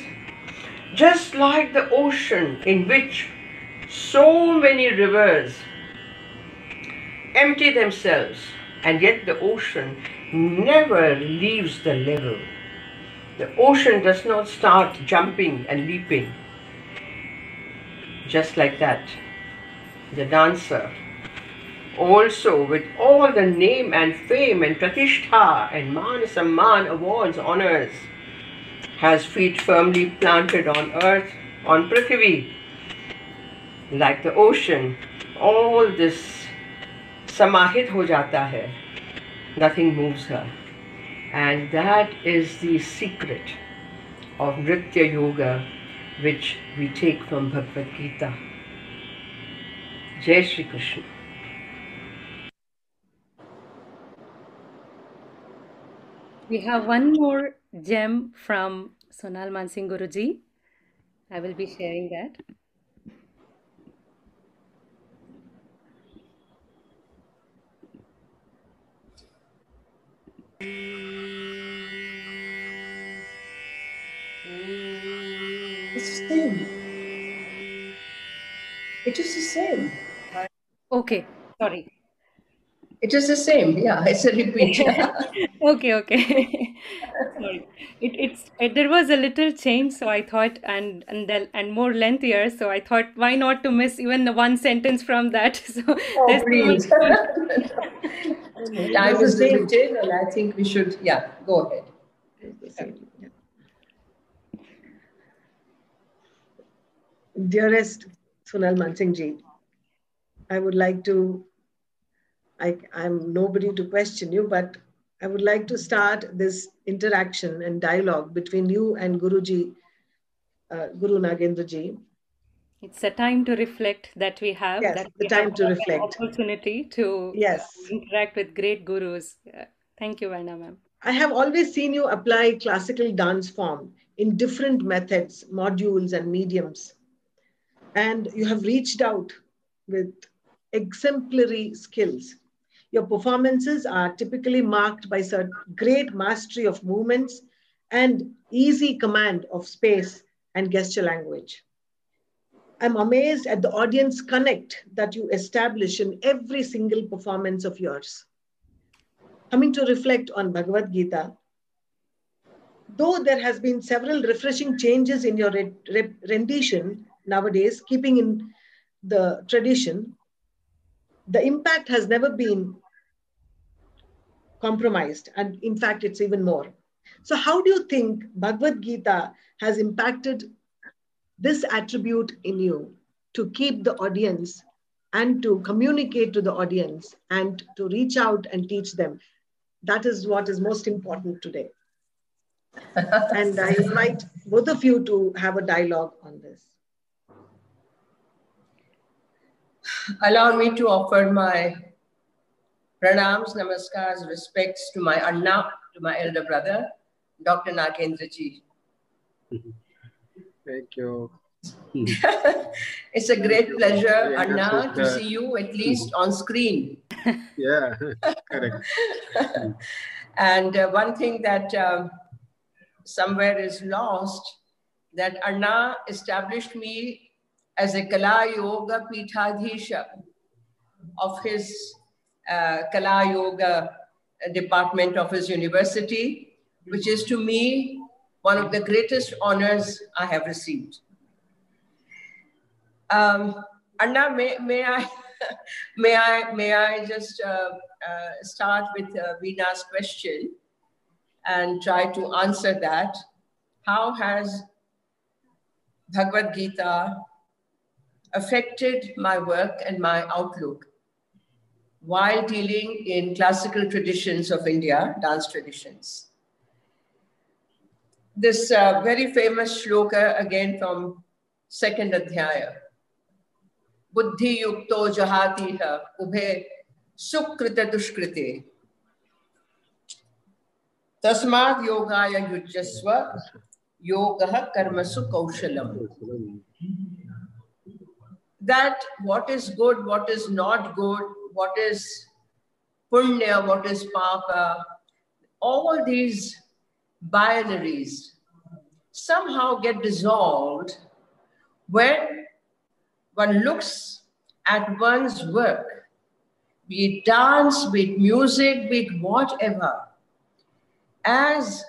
just like the ocean in which so many rivers empty themselves, and yet the ocean never leaves the level. The ocean does not start jumping and leaping. Just like that, the dancer, also with all the name and fame and pratishtha and man samman awards, honors, has feet firmly planted on earth, on Prithvi, like the ocean. All this समाहित हो जाता है nothing moves her and that is the secret of nritya yoga which we take from bhagavad gita jai shri krishna We have one more gem from Sonal Mansingh Guruji. I will be sharing that. It's the same. It is the same. Okay, sorry. It is the same. Yeah, it's a repeat. okay, okay. Sorry. It, it's it, there was a little change, so I thought, and and then and more lengthier, so I thought, why not to miss even the one sentence from that? So oh, there's so please. much Time is limited, and I think we should, yeah, go ahead. Dearest Sonal Mansingh ji, I would like to, I, I'm nobody to question you, but I would like to start this interaction and dialogue between you and Guruji, uh, Guru Nagendra ji. It's a time to reflect that we have. Yes, that the time to reflect. Opportunity to Yes. interact with great gurus. Thank you, Varna ma'am. I have always seen you apply classical dance form in different methods, modules, and mediums. And you have reached out with exemplary skills. Your performances are typically marked by such great mastery of movements and easy command of space and gesture language. I'm amazed at the audience connect that you establish in every single performance of yours. Coming to reflect on Bhagavad Gita, though there has been several refreshing changes in your re- re- rendition nowadays, keeping in the tradition, the impact has never been compromised. And in fact, it's even more. So, how do you think Bhagavad Gita has impacted this attribute in you to keep the audience and to communicate to the audience and to reach out and teach them? That is what is most important today. and I invite both of you to have a dialogue on this. Allow me to offer my pranams, namaskars, respects to my Anna, to my elder brother, Dr. Nagendra ji. Thank you. It's a great pleasure, Yeah, Anna, to see you at least on screen. Yeah, correct. and uh, one thing that um, somewhere is lost that Anna established me as a Kala Yoga Pithadhisha of his uh, Kala Yoga department of his university, which is to me one of the greatest honors I have received. Um, Anna, may, may I may I may I just uh, uh, start with uh, Veena's question and try to answer that? How has Bhagavad Gita affected my work and my outlook while dealing in classical traditions of India, dance traditions. This uh, very famous shloka, again from second adhyaya. Buddhi yukto jahati ha ubhe sukrita dushkriti. Tasmad yogaya yujjasva yoga karmasu kaushalam that what is good what is not good what is punya what is papa all these binaries somehow get dissolved when one looks at one's work, be it dance, be it music, be it whatever, as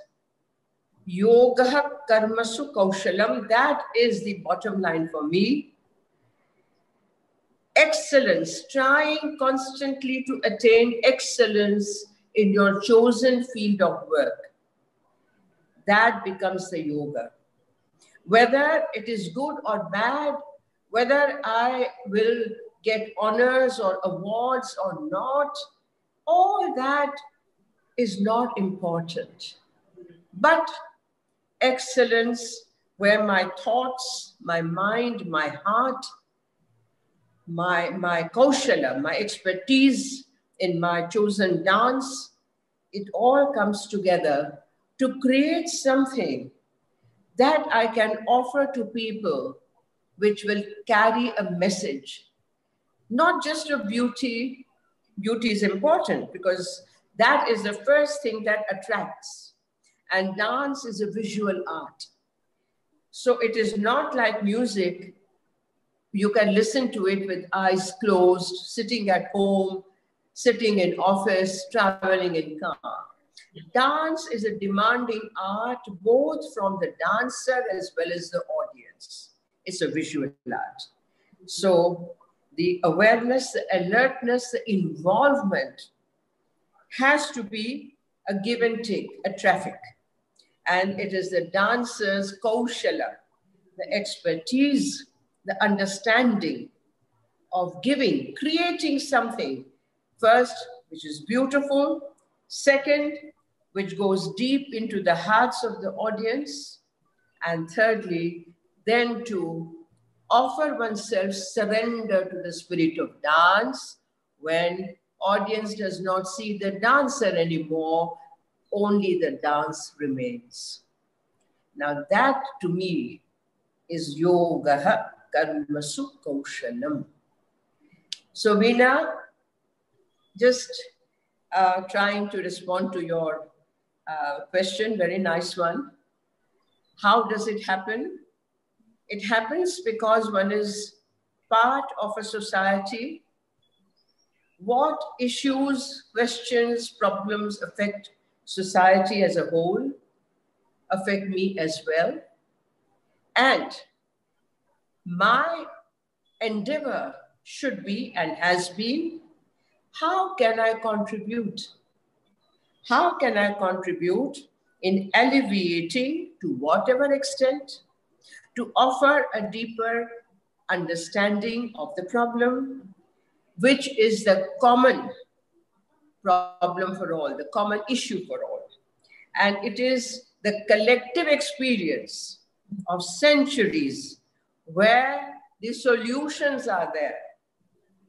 yoga karmasu kaushalam, that is the bottom line for me. Excellence, trying constantly to attain excellence in your chosen field of work. That becomes the yoga. Whether it is good or bad, whether I will get honors or awards or not, all that is not important. But excellence, where my thoughts, my mind, my heart, my, my kaushala, my expertise in my chosen dance, it all comes together to create something that I can offer to people which will carry a message, not just of beauty. Beauty is important because that is the first thing that attracts. And dance is a visual art. So it is not like music. You can listen to it with eyes closed, sitting at home, sitting in office, traveling in car. Dance is a demanding art both from the dancer as well as the audience. It's a visual art. So the awareness, the alertness, the involvement has to be a give and take, a traffic. And it is the dancer's kaushala, the expertise, the understanding of giving, creating something, first, which is beautiful, second, which goes deep into the hearts of the audience, and thirdly, then to offer oneself surrender to the spirit of dance. When audience does not see the dancer anymore only the dance remains. Now that to me is yoga karmasu kaushalam so veena just uh, trying to respond to your uh, question very nice one how does it happen it happens because one is part of a society. What issues, questions, problems affect society as a whole, affect me as well. And my endeavor should be and has been how can I contribute? How can I contribute in alleviating to whatever extent to offer a deeper understanding of the problem, which is the common problem for all, the common issue for all. And it is the collective experience of centuries where the solutions are there.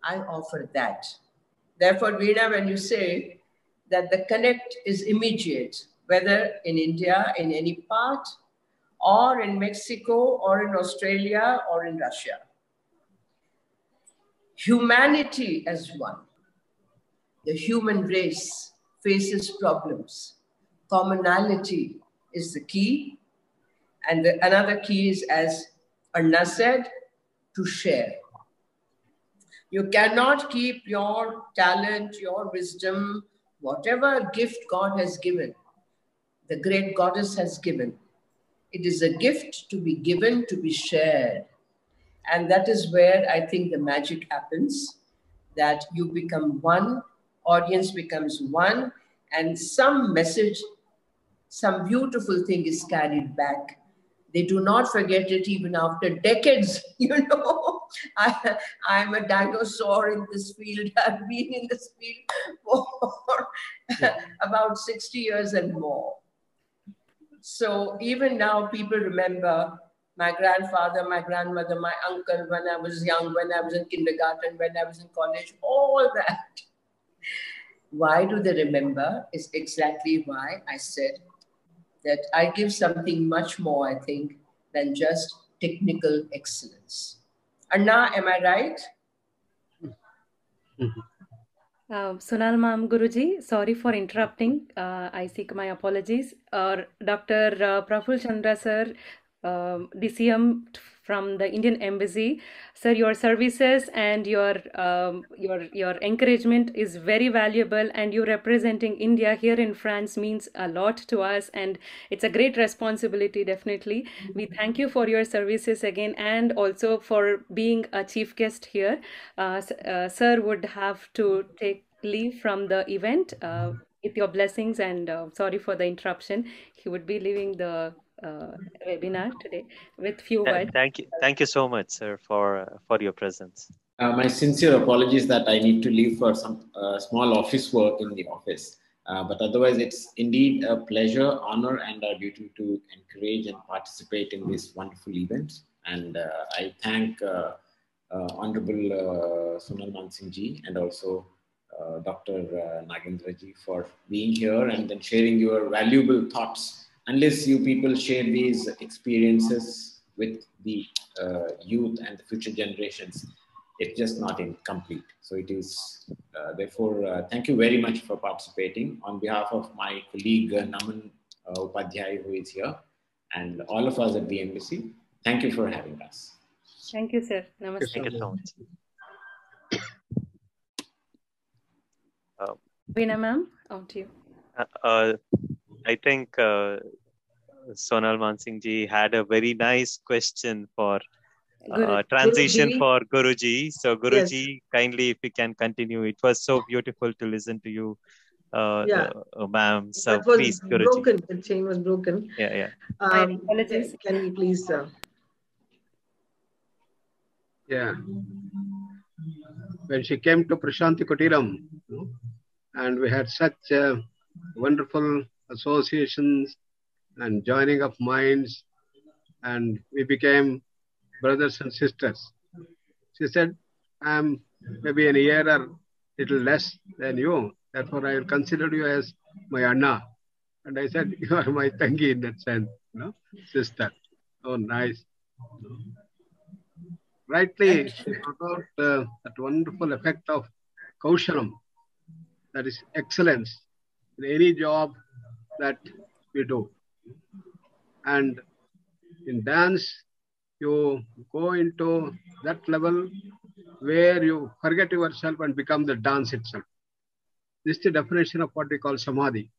I offer that. Therefore, Veena, when you say that the connect is immediate, whether in India, in any part, or in Mexico or in Australia or in Russia. Humanity as one. The human race faces problems. Commonality is the key. And the, another key is, as Anna said, to share. You cannot keep your talent, your wisdom, whatever gift God has given the great goddess has given. It is a gift to be given, to be shared. And that is where I think the magic happens that you become one, audience becomes one, and some message, some beautiful thing is carried back. They do not forget it even after decades. You know, I, I'm a dinosaur in this field. I've been in this field for about 60 years and more. So even now, people remember my grandfather, my grandmother, my uncle when I was young, when I was in kindergarten, when I was in college, all that. Why do they remember? Is exactly why I said that I give something much more, I think, than just technical excellence. Anna, am I right? Uh, Sonal Ma'am Guruji, sorry for interrupting. Uh, I seek my apologies. Uh, Dr. Uh, Praful Chandra sir, um, DCM from the Indian Embassy. Sir, your services and your um, your your encouragement is very valuable, and you representing India here in France means a lot to us, and it's a great responsibility. Definitely, we thank you for your services again, and also for being a chief guest here. Uh, uh, sir would have to take leave from the event. Uh, with your blessings and uh, sorry for the interruption he would be leaving the uh, webinar today with few Th- words Thank you, thank you so much, sir, for uh, for your presence. Uh, my sincere apologies that I need to leave for some uh, small office work in the office. Uh, but otherwise, it's indeed a pleasure, honor, and our duty to encourage and participate in this wonderful event. And uh, I thank uh, uh, Honorable uh, Sonal Mansingh ji and also uh, Dr. Uh, Nagendra ji for being here and then sharing your valuable thoughts. Unless you people share these experiences with the uh, youth and the future generations, it's just not incomplete. So it is, uh, therefore, uh, thank you very much for participating on behalf of my colleague uh, Naman uh, Upadhyay, who is here, and all of us at the embassy. Thank you for having us. thank you sir namaste Thank you so much. Veena ma'am on to you uh, uh, I think uh, Sonal Mansingh ji had a very nice question for Guru. uh, transition Guruji. for Guruji. So Guruji, kindly if you can continue. It was so beautiful to listen to you, uh, Yeah. uh, ma'am. So that was please, Guruji. broken. The chain was broken. Yeah, yeah. Um, apologies. can we please? Uh, Yeah. When she came to Prashanti Kutiram, and we had such uh, wonderful associations and joining of minds, and we became brothers and sisters. She said, I'm maybe an year or little less than you, therefore I will consider you as my Anna. And I said, You are my Tangi in that sense, you know, sister. Oh, nice rightly she brought out uh, that wonderful effect of kaushalam, that is excellence in any job that we do. And in dance, you go into that level where you forget yourself and become the dance itself. This is the definition of what we call samadhi.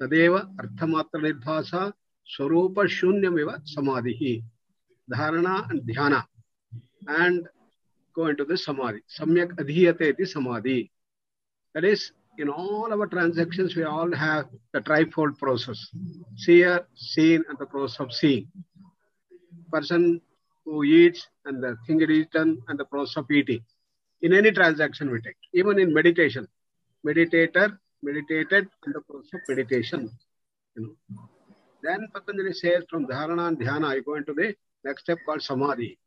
Tadeva arthamatra nirbhasa swarupa shunyamiva samadhi. Dharana and dhyana and go into the samadhi. Samyak adhiyate iti samadhi. That is, in all our transactions, we all have the trifold process. Seer, seen, and the process of seeing. Person who eats and the thing is eaten and the process of eating. In any transaction we take, even in meditation, meditator, meditated, and the process of meditation. You know. Then Patanjali says from dharana and dhyana, I go into the next step called samadhi.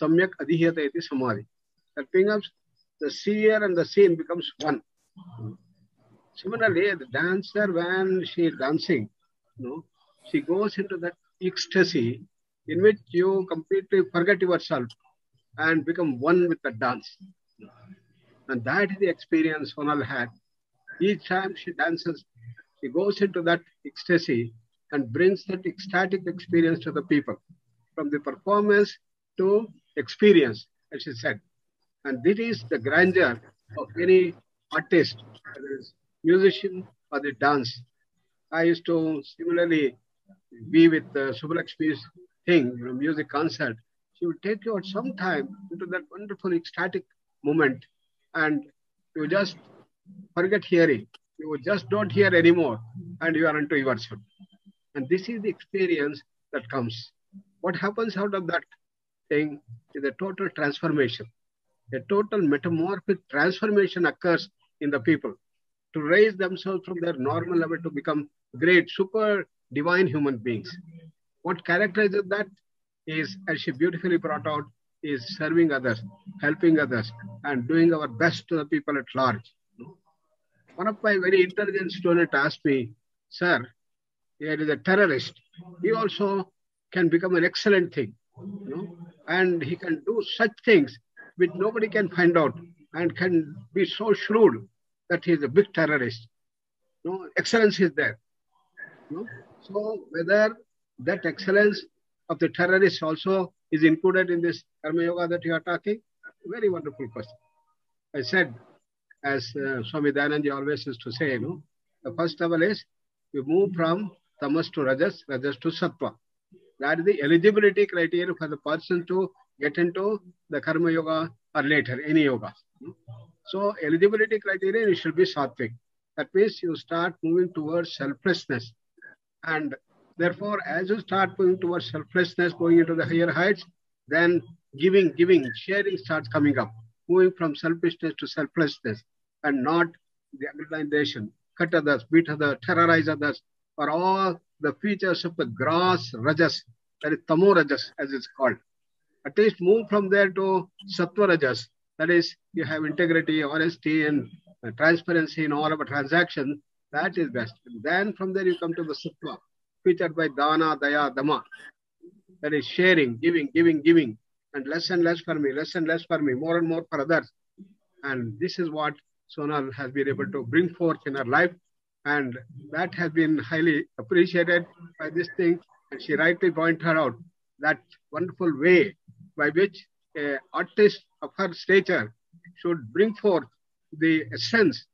Samyak adhiyata iti samadhi. That becomes the seer and the seen becomes one. Similarly, the dancer, when she is dancing, you know, she goes into that ecstasy in which you completely forget yourself and become one with the dance. And that is the experience Sonal had. Each time she dances, she goes into that ecstasy and brings that ecstatic experience to the people. From the performance to experience, as she said. And this is the grandeur of any artist, whether it's musician or the dance. I used to similarly be with uh, Subbalakshmi's thing, you know, music concert. She would take you at some time into that wonderful ecstatic moment and you just forget hearing. You just don't hear anymore and you are unto yourself. And this is the experience that comes. What happens out of that thing is a total transformation. A total metamorphic transformation occurs in the people to raise themselves from their normal level to become great, super divine human beings. What characterizes that is, as she beautifully brought out, is serving others, helping others, and doing our best to the people at large. One of my very intelligent students asked me, Sir, here is a terrorist. He also can become an excellent thing. You know? And he can do such things which nobody can find out and can be so shrewd that he is a big terrorist. No. Excellence is there. Know? So whether that excellence of the terrorist also is included in this karma yoga that you are talking, very wonderful question. I said, as uh, Swami Dayananji always used to say, you know, the first level is we move from tamas to rajas, rajas to sattva. That is the eligibility criteria for the person to get into the karma yoga or later, any yoga. So eligibility criteria, it should be sattvic. That means you start moving towards selflessness. And therefore, as you start moving towards selflessness, going into the higher heights, then giving, giving, sharing starts coming up, moving from selfishness to selflessness and not the aggregation, cut others, beat others, terrorize others, are all the features of the gross rajas, that is tamo rajas as it's called. At least move from there to sattva rajas, that is you have integrity, honesty and transparency in all of a transaction, that is best. And Then from there you come to the sattva, featured by dana, daya, dama. That is sharing, giving, giving, giving, and less and less for me, less and less for me, more and more for others. And this is what Sonal has been able to bring forth in her life. And that has been highly appreciated by this thing. And she rightly pointed out that wonderful way by which an artist of her stature should bring forth the essence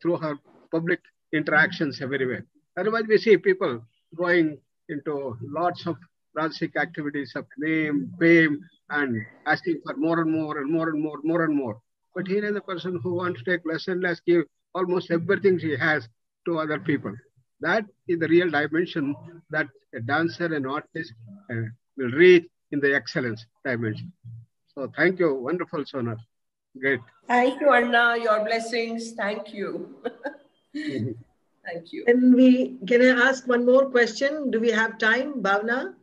through her public interactions everywhere. Otherwise, we see people going into lots of rajasic activities of name, fame, and asking for more and more and more and more, more and more. But here is a person who wants to take less and less, give almost everything she has to other people. That is the real dimension that a dancer and artist uh, will reach in the excellence dimension. So thank you. Wonderful, Sonal. Great. Thank you, Anna. Your blessings. Thank you. Mhm. Thank you. Can we can I ask one more question? Do we have time, Bhavna?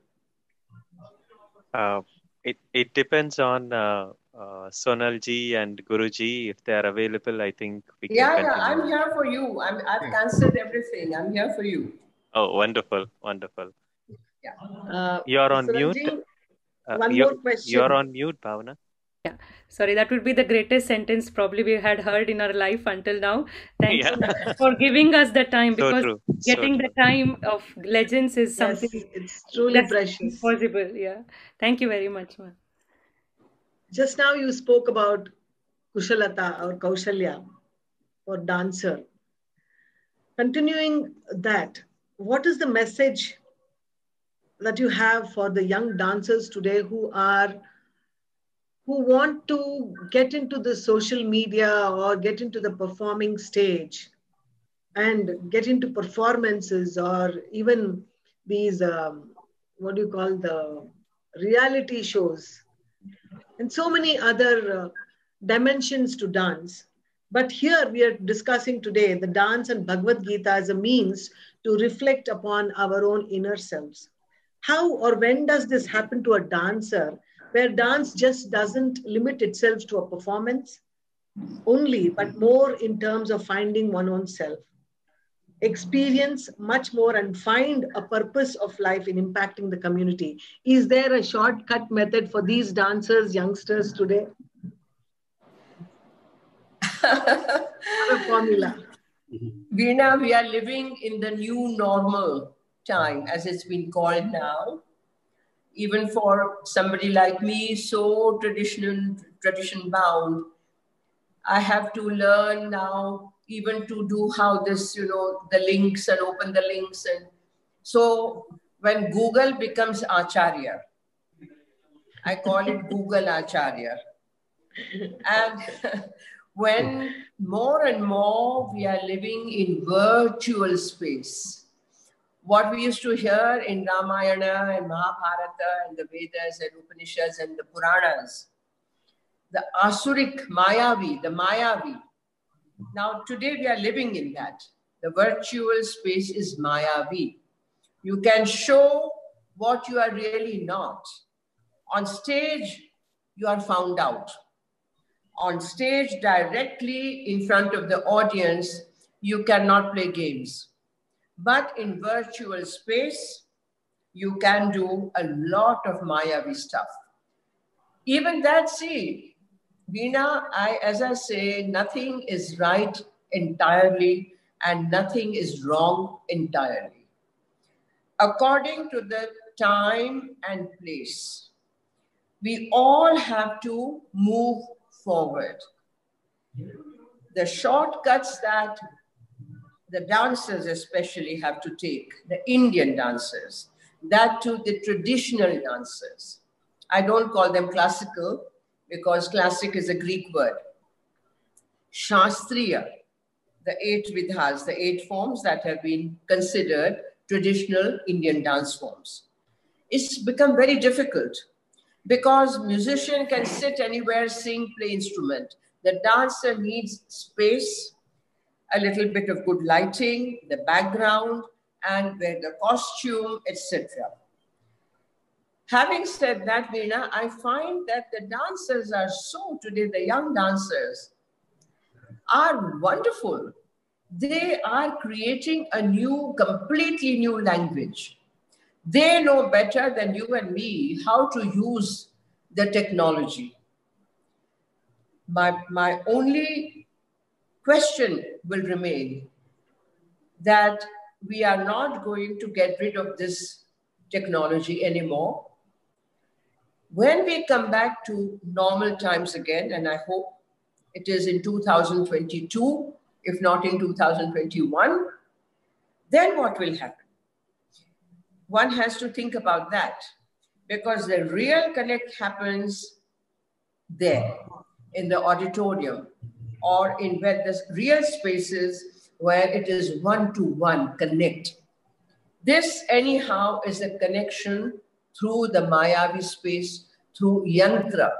Uh, it, it depends on uh, uh, Sonal ji and Guru ji. If they are available, I think we can Yeah, continue. yeah, I'm here for you. I'm, I've cancelled everything. I'm here for you. Oh, wonderful, wonderful. Uh, You're on mute. Sunanji, Uh, one you're, more question. You're on mute, Bhavna. Yeah. Sorry, that would be the greatest sentence probably we had heard in our life until now. Thank Yeah. you for giving us the time because. So getting the time of legends is Yes, something it's truly precious. possible. Yeah. Thank you very much, ma'am. Just now you spoke about Kushalata or Kaushalya or dancer. Continuing that, what is the message that you have for the young dancers today who are who want to get into the social media or get into the performing stage and get into performances or even these um, what do you call the reality shows and so many other uh, dimensions to dance. But here we are discussing today the dance and Bhagavad Gita as a means to reflect upon our own inner selves. How or when does this happen to a dancer where dance just doesn't limit itself to a performance only, but more in terms of finding one own self? Experience much more and find a purpose of life in impacting the community. Is there a shortcut method for these dancers, youngsters today? Formula? Veena, we are living in the new normal time, uh-huh. as it's been called now. Even for somebody like me, so traditional, tradition bound, I have to learn now even to do how this, you know, the links and open the links. And so when Google becomes Acharya, I call it Google Acharya. And when more and more we are living in virtual space, what we used to hear in Ramayana and Mahabharata and the Vedas and Upanishads and the Puranas, the Asuric Mayavi, the Mayavi. Now, today we are living in that. The virtual space is Mayavi. You can show what you are really not. On stage, you are found out. On stage, directly in front of the audience, you cannot play games. But in virtual space, you can do a lot of Mayavi stuff. Even that, see, Veena, I, as I say, nothing is right entirely and nothing is wrong entirely. According to the time and place, we all have to move forward. The shortcuts that the dancers especially have to take, the Indian dancers, that to the traditional dancers. I don't call them classical because classic is a Greek word. Shastriya, the eight vidhas, the eight forms that have been considered traditional Indian dance forms. It's become very difficult because musician can sit anywhere, sing, play instrument. The dancer needs space, a little bit of good lighting, the background, and wear the costume, etc. Having said that, Veena, I find that the dancers are so today, the young dancers are wonderful. They are creating a new, completely new language. They know better than you and me how to use the technology. My, my only question will remain that we are not going to get rid of this technology anymore. When we come back to normal times again, and I hope it is in 2022, if not in 2021, then what will happen? One has to think about that because the real connect happens there in the auditorium or in where the real spaces where it is one to one connect. This, anyhow, is a connection through the Mayavi space, through yantra,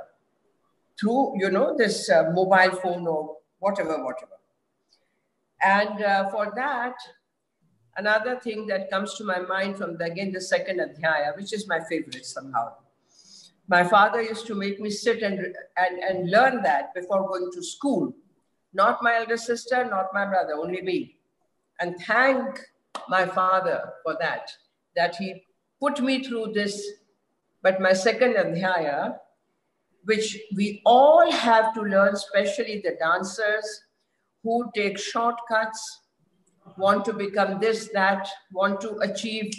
through, you know, this uh, mobile phone or whatever, whatever. And uh, for that, another thing that comes to my mind from the, again the second adhyaya, which is my favorite somehow. My father used to make me sit and, and, and learn that before going to school. Not my elder sister, not my brother, only me. And thank my father for that, that he put me through this. But my second adhyaya, which we all have to learn, especially the dancers who take shortcuts, want to become this, that, want to achieve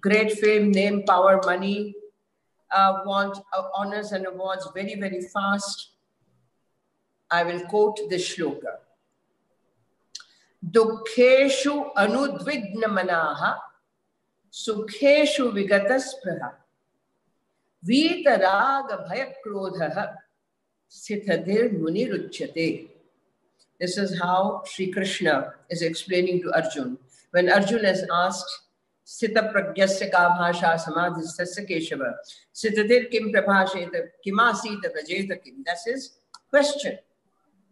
great fame, name, power, money, uh, want uh, honors and awards very, very fast. I will quote this shloka. दुःखेषु अनुद्विग्नमनाः सुखेषु विगतस्पृहा वीतरागभयक्रोधः स्थितधिर्मुनिरुच्यते This is how Sri Krishna is explaining to Arjun. When Arjun is asked, Sita pragyasya ka bhasha samadhistasya keshava, sitadir kim prabhasheta kimasita vrajeta kim. That's his question.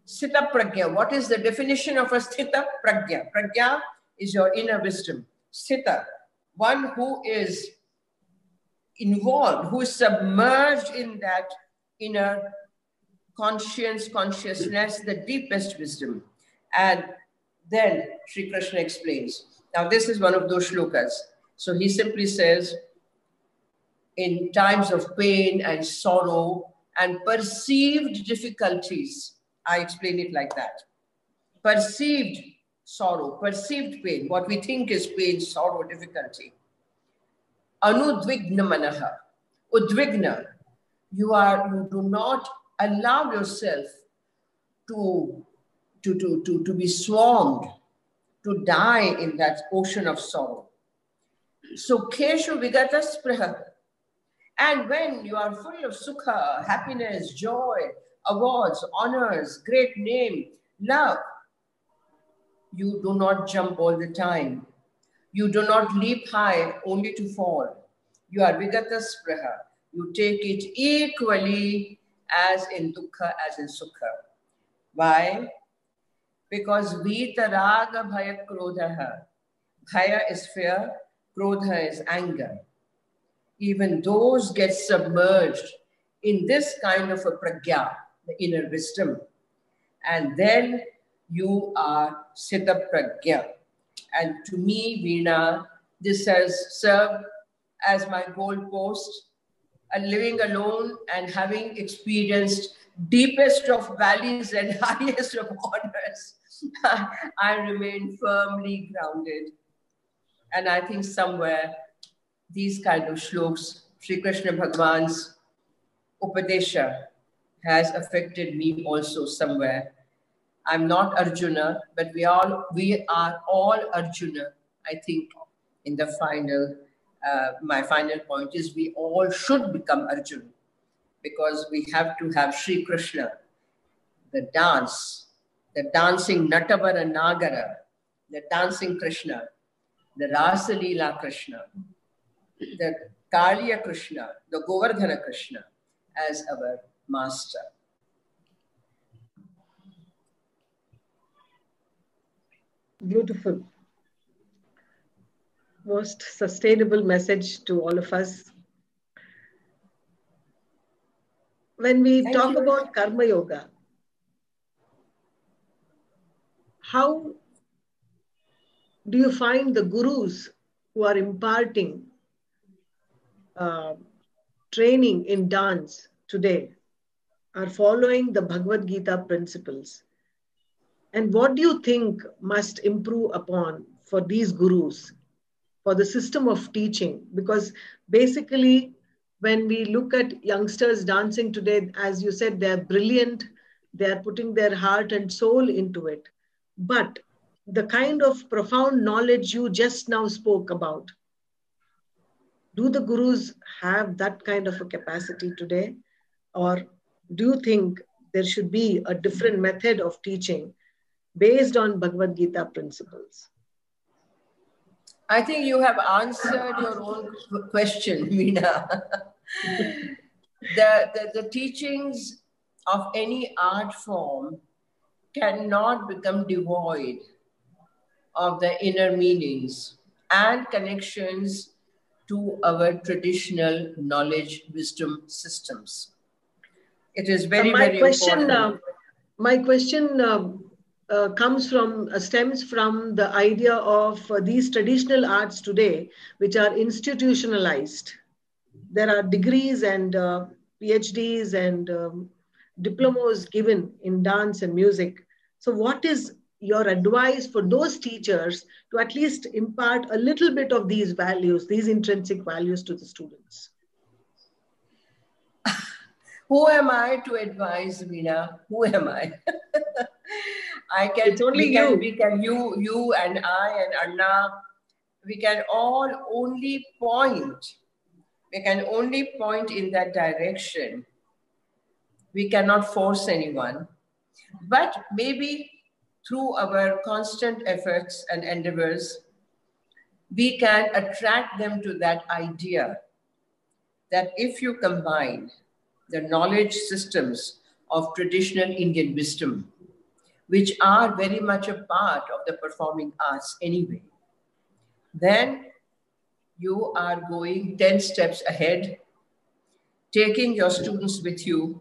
Sthita pragya, what is the definition of a sthita pragya? Pragya is your inner wisdom. Sthita, one who is involved, who is submerged in that inner conscience, consciousness, the deepest wisdom. And then Sri Krishna explains. Now, this is one of those shlokas. So he simply says, in times of pain and sorrow and perceived difficulties, I explain it like that. Perceived sorrow, perceived pain, what we think is pain, sorrow, difficulty. Anudvigna manaha. Udvigna. You are, you do not allow yourself to to, to, to, to be swarmed, to die in that ocean of sorrow. Sukheshu Vigata Spriha. And when you are full of sukha, happiness, joy, awards, honors, great name, love, you do not jump all the time. You do not leap high only to fall. You are Vigata Spriha. You take it equally as in dukkha as in sukha. Why? Because vitaraga bhaya krodha. Bhaya is fear, krodha is anger. Even those get submerged in this kind of a pragya, the inner wisdom. And then you are sthita pragya. And to me, Veena, this has served as my goalpost and living alone and having experienced deepest of valleys and highest of honors, I remain firmly grounded. And I think somewhere these kind of shloks, Sri Krishna Bhagwan's Upadesha has affected me also somewhere. I'm not Arjuna, but we all we are all Arjuna, I think, in the final uh, my final point is we all should become Arjuna because we have to have Sri Krishna, the dance, the dancing Natavara Nagara, the dancing Krishna, the Rasa Leela Krishna, the Kaliya Krishna, the Govardhana Krishna as our master. Beautiful most sustainable message to all of us. When we Thank talk you. about Karma Yoga, how do you find the gurus who are imparting uh, training in dance today are following the Bhagavad Gita principles? And what do you think must improve upon for these gurus for the system of teaching? Because basically when we look at youngsters dancing today as you said they're brilliant they're putting their heart and soul into it. But the kind of profound knowledge you just now spoke about do the gurus have that kind of a capacity today? Or do you think there should be a different method of teaching based on bhagavad gita principles I think you have answered your own question, Meena. the, the, the teachings of any art form cannot become devoid of the inner meanings and connections to our traditional knowledge wisdom systems. It is very, my very question, important. uh, my question uh, uh, comes from uh, stems from the idea of uh, these traditional arts today, which are institutionalized. There are degrees and uh, PhDs and um, diplomas given in dance and music. So, what is your advice for those teachers to at least impart a little bit of these values, these intrinsic values to the students? Who am I to advise, Meena? Who am I? I can. It's only we can, you. We can. You, you, and I, and Anna. We can all only point. We can only point in that direction. We cannot force anyone, but maybe through our constant efforts and endeavors, we can attract them to that idea that if you combine the knowledge systems of traditional Indian wisdom, which are very much a part of the performing arts anyway, then you are going 10 steps ahead, taking your students with you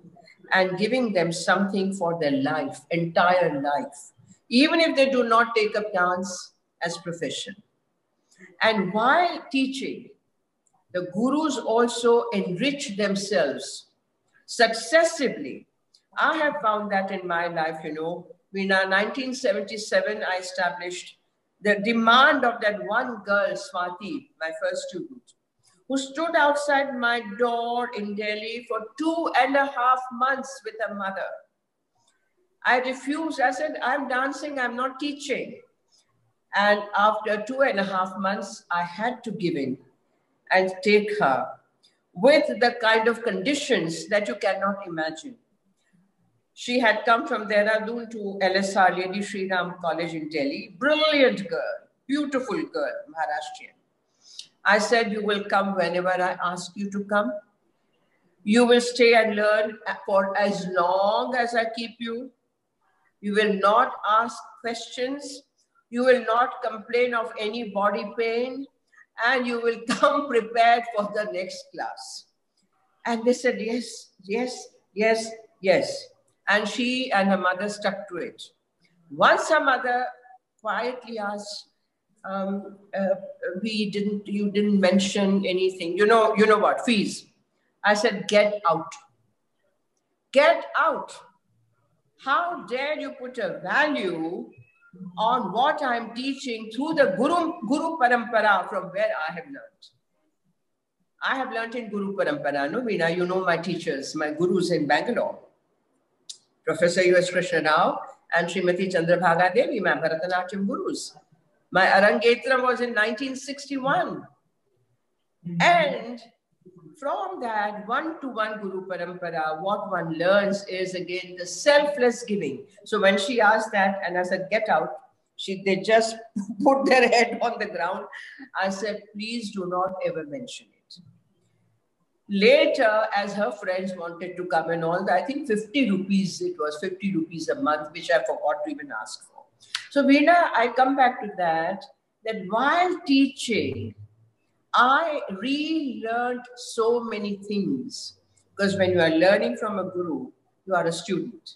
and giving them something for their life, entire life, even if they do not take up dance as profession. And while teaching, the gurus also enrich themselves successively. I have found that in my life, you know, in uh, 1977, I established the demand of that one girl, Swati, my first student, who stood outside my door in Delhi for two and a half months with her mother. I refused. I said, I'm dancing, I'm not teaching. And after two and a half months, I had to give in and take her with the kind of conditions that you cannot imagine. She had come from Dehradun to LSR, Lady Sri Ram College in Delhi. Brilliant girl, beautiful girl, Maharashtrian. I said, You will come whenever I ask you to come. You will stay and learn for as long as I keep you. You will not ask questions. You will not complain of any body pain. And you will come prepared for the next class. And they said, Yes, yes, yes, yes. And she and her mother stuck to it. Once her mother quietly asked, um, uh, we didn't, you didn't mention anything. You know, you know what, fees. I said, get out. Get out. How dare you put a value on what I'm teaching through the Guru, Guru Parampara from where I have learned. I have learned in Guru Parampara, no, Veena, you know my teachers, my gurus in Bangalore. Professor U.S. Krishna Rao and Srimati Chandrabhaga Devi, my Bharatanatyam gurus. My Arangetra was in 1961. Mm-hmm. And from that one to one Guru Parampara, what one learns is again the selfless giving. So when she asked that, and I said, get out, she, they just put their head on the ground. I said, please do not ever mention it. Later, as her friends wanted to come and all I think 50 rupees, it was 50 rupees a month, which I forgot to even ask for. So, Veena, I come back to that, that while teaching, I relearned so many things. Because when you are learning from a guru, you are a student.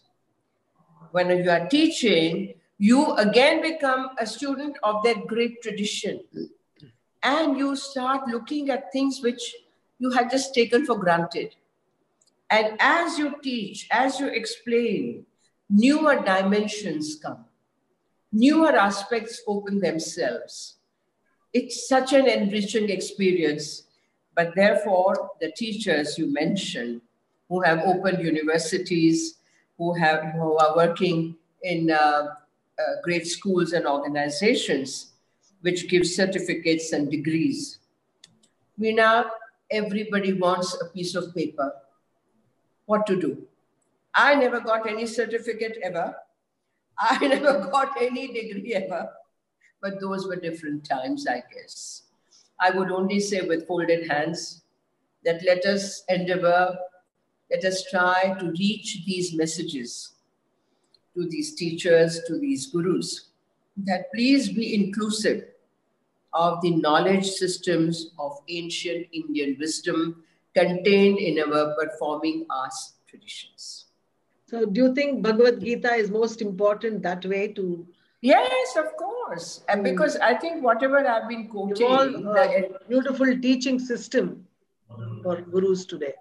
When you are teaching, you again become a student of that great tradition. And you start looking at things which you had just taken for granted. And as you teach, as you explain, newer dimensions come, newer aspects open themselves it's such an enriching experience. But therefore, the teachers you mentioned who have opened universities, who, have, who are working in uh, uh, great schools and organizations, which give certificates and degrees. We now, everybody wants a piece of paper. What to do? I never got any certificate ever. I never got any degree ever but those were different times, I guess. I would only say with folded hands that let us endeavor, let us try to reach these messages to these teachers, to these gurus, that please be inclusive of the knowledge systems of ancient Indian wisdom contained in our performing arts traditions. So, do you think Bhagavad Gita is most important that way to Yes, of course. And because I think whatever I've been coaching, all, uh, beautiful teaching system for gurus today.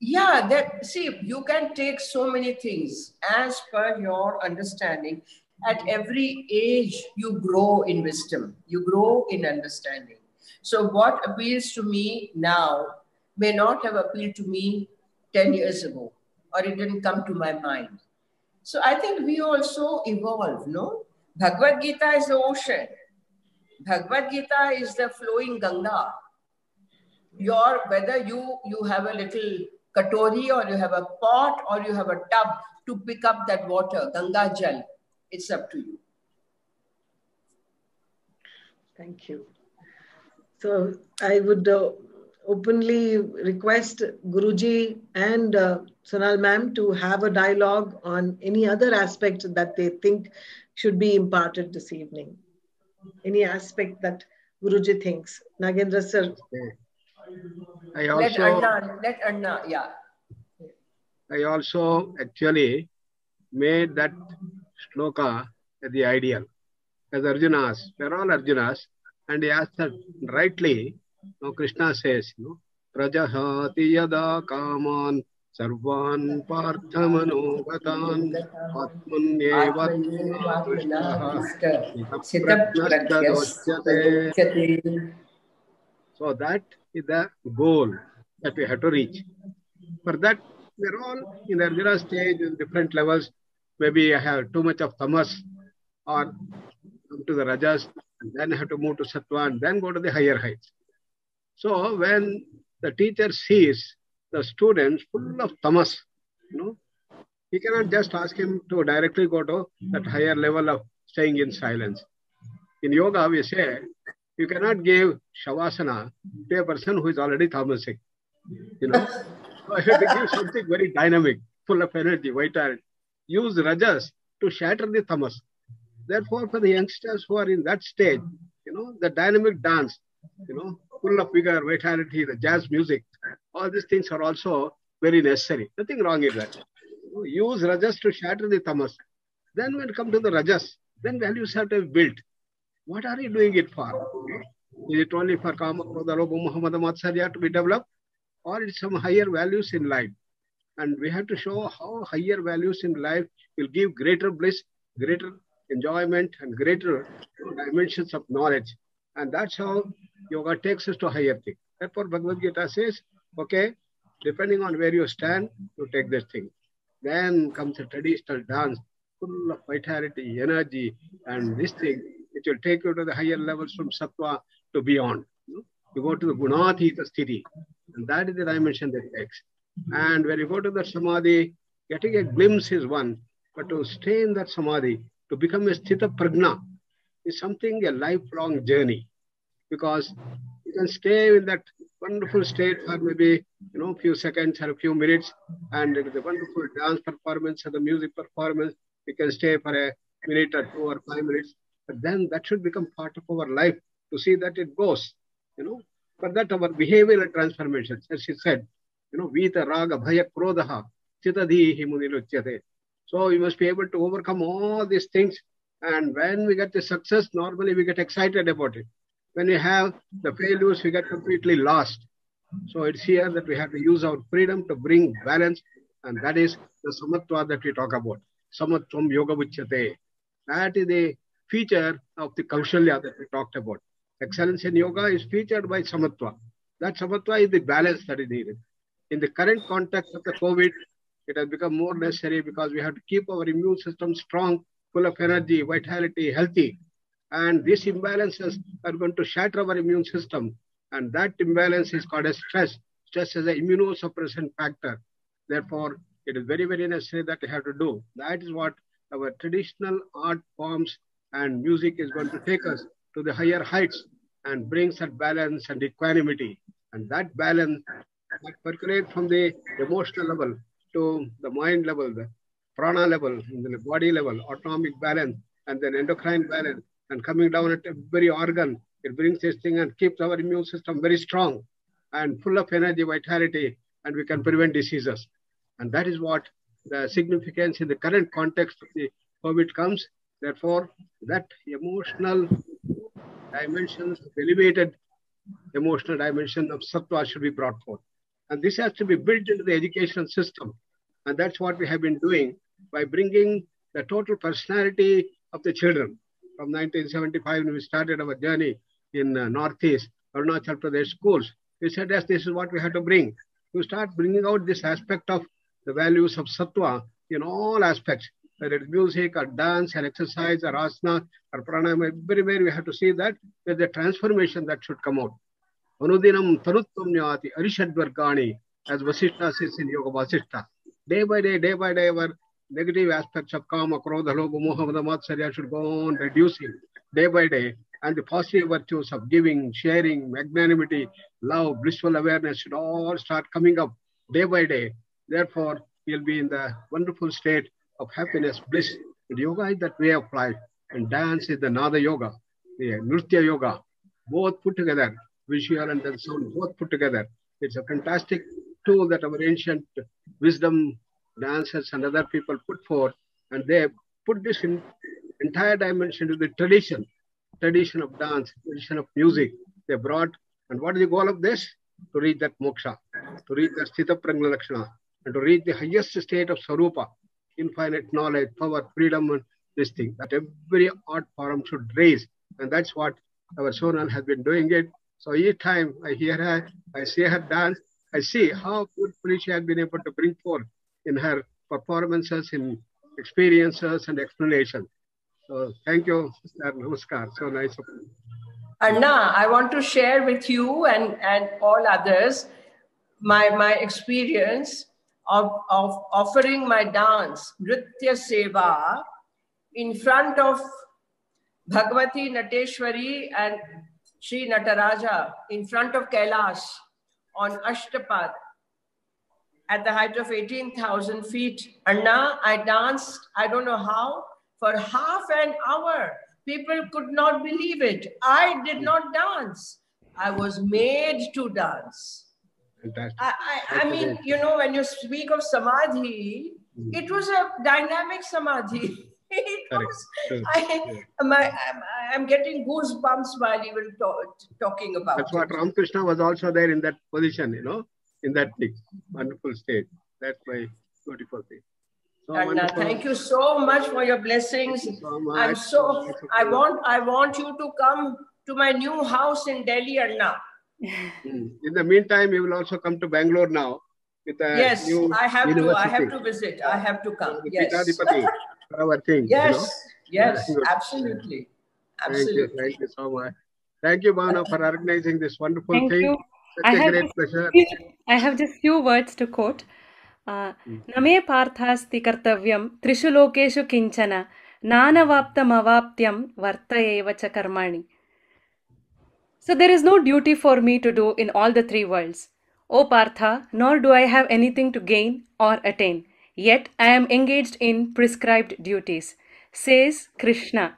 Yeah, that see, you can take so many things as per your understanding. At every age, you grow in wisdom, you grow in understanding. So, what appeals to me now may not have appealed to me 10 years ago, or it didn't come to my mind. So I think we also evolve, no? Bhagavad Gita is the ocean. Bhagavad Gita is the flowing Ganga. Your whether you you have a little katori or you have a pot or you have a tub to pick up that water, Ganga Jal, it's up to you. Thank you. So I would uh, openly request Guruji and uh, Sonal ma'am to have a dialogue on any other aspect that they think should be imparted this evening. Any aspect that Guruji thinks. Nagendra sir. I also, let Anna, let Anna, yeah. I also actually made that shloka the ideal. As Arjunas, we're all Arjunas, and he asked that rightly, now Krishna says, you know, Prajahati yada kaman सर्वान् पार्थमनोगतान् आत्मन्येव So that is the goal that we have to reach. For that, we're all in the Arjuna stage in different levels. maybe I have too much of tamas or come to the rajas and then I have to move to sattva and then go to the higher heights. So when the teacher sees the student full of tamas, you know, he cannot just ask him to directly go to that higher level of staying in silence. In yoga, we say you cannot give shavasana to a person who is already tamasic. You know, so you have to give something very dynamic, full of energy, vitality. Use rajas to shatter the tamas. Therefore, for the youngsters who are in that stage, you know, the dynamic dance, you know, full of vigor, vitality, the jazz music, all these things are also very necessary. Nothing wrong in that. Use rajas to shatter the tamas. Then when come to the rajas, then values have to be built. What are you doing it for? Is it only for Kama, Krodha, Lobha, Moha Mada, Matsarya to be developed? Or it's some higher values in life? And we have to show how higher values in life will give greater bliss, greater enjoyment, and greater dimensions of knowledge. And that's how yoga takes us to higher thing. Therefore, Bhagavad Gita says, okay, depending on where you stand, you take this thing. Then comes the traditional dance, full of vitality, energy, and this thing, it will take you to the higher levels from sattva to beyond. You, go to the gunathita sthiti, and that is the dimension that takes. And when you go to the samadhi, getting a glimpse is one, but to stay in that samadhi, to become a sthita prajna, is something a lifelong journey. Because you can stay in that wonderful state for maybe you know a few seconds or a few minutes, and the wonderful dance performance or the music performance, we can stay for a minute or two or five minutes. But then that should become part of our life to see that it goes. You know, for that our behavioral transformations, as she said, you know, Vita Raga Bhaya Krodaha Chitadhihi Muniluchyate. So we must be able to overcome all these things. And when we get the success, normally we get excited about it. When we have the failures, we get completely lost. So it's here that we have to use our freedom to bring balance, and that is the samatva that we talk about. Samatvam yoga uchyate. That is the feature of the kaushalya that we talked about. Excellence in yoga is featured by samatva. That samatva is the balance that is needed. In the current context of the COVID, it has become more necessary because we have to keep our immune system strong, full of energy, vitality, healthy. And these imbalances are going to shatter our immune system. And that imbalance is called as stress. Stress is an immunosuppressant factor. Therefore, it is very, very necessary that we have to do. That is what our traditional art forms and music is going to take us to the higher heights and brings that balance and equanimity. And that balance that percolate from the emotional level to the mind level, the prana level, the body level, autonomic balance, and then endocrine balance, and coming down at every organ. It brings this thing and keeps our immune system very strong and full of energy, vitality, and we can prevent diseases. And that is what the significance in the current context of the COVID comes. Therefore, that emotional dimensions, elevated emotional dimension of sattva should be brought forth. And this has to be built into the education system. And that's what we have been doing by bringing the total personality of the children. From 1975, when we started our journey in uh, Northeast, Arunachal Pradesh schools, we said, yes, this is what we have to bring. To start bringing out this aspect of the values of sattva in all aspects, whether it's music or dance or exercise or asana or pranayama, everywhere we have to see that there's a transformation that should come out. Anudinam tanutvam nyati arishadvargani, as Vasishta says in Yoga Vasishta. Day by day, day by day, our negative aspects of kama, krodha, lobha, moha, mada, should go on reducing day by day. And the positive virtues of giving, sharing, magnanimity, love, blissful awareness should all start coming up day by day. Therefore, we'll be in the wonderful state of happiness, bliss. And yoga is that way of life. And dance is the Nada yoga, the Nritya yoga, both put together, visual and then sound, both put together. It's a fantastic tool that our ancient wisdom dancers and other people put forth. And they put this in entire dimension to the tradition, tradition of dance, tradition of music. They brought, and what is the goal of this? To reach that moksha, to reach the sthita prajna lakshana, and to reach the highest state of sarupa, infinite knowledge, power, freedom, and this thing that every art form should raise. And that's what our Sonal has been doing it. So each time I hear her, I see her dance, I see how beautifully she has been able to bring forth in her performances in experiences and explanations. So thank you, sir. Namaskar. So nice of you. Anna, I want to share with you and, and all others my, my experience of, of offering my dance, Nritya Seva, in front of Bhagavati Nateshwari and Sri Nataraja, in front of Kailash on Ashtapad at the height of 18,000 feet. And now I danced, I don't know how, for half an hour. People could not believe it. I did not dance. I was made to dance. I, I, I mean, you know, when you speak of samadhi, mm-hmm. it was a dynamic samadhi. It Correct. was, True. I, my, I'm, I'm getting goosebumps while even talk, talking about That's what it. Ramakrishna was also there in that position, you know, in that thing. Wonderful state. That's my beautiful thing. So Anna, wonderful. thank you so much for your blessings. so. I'm so I want I want you to come to my new house in Delhi, Anna. Mm. In the meantime, you will also come to Bangalore now with a Yes, new I have to. I have to visit. I have to come. Yes. Pithadipati our thing. Yes. You know? Yes. Very good. Absolutely. Thank you. Thank you so much. Thank you, Bhavana, for organizing this wonderful Thank thing. you. Such I a have great just pleasure. few- I have just few words to quote. Uh, न मे पार्थास्ति कर्तव्यं त्रिषु लोकेषु किञ्चन नानवाप्तमवाप्त्यं वर्त एव च कर्माणि So there is no duty for me to do in all the three worlds. O Partha, nor do I have anything to gain or attain, yet I am engaged in prescribed duties, says Krishna.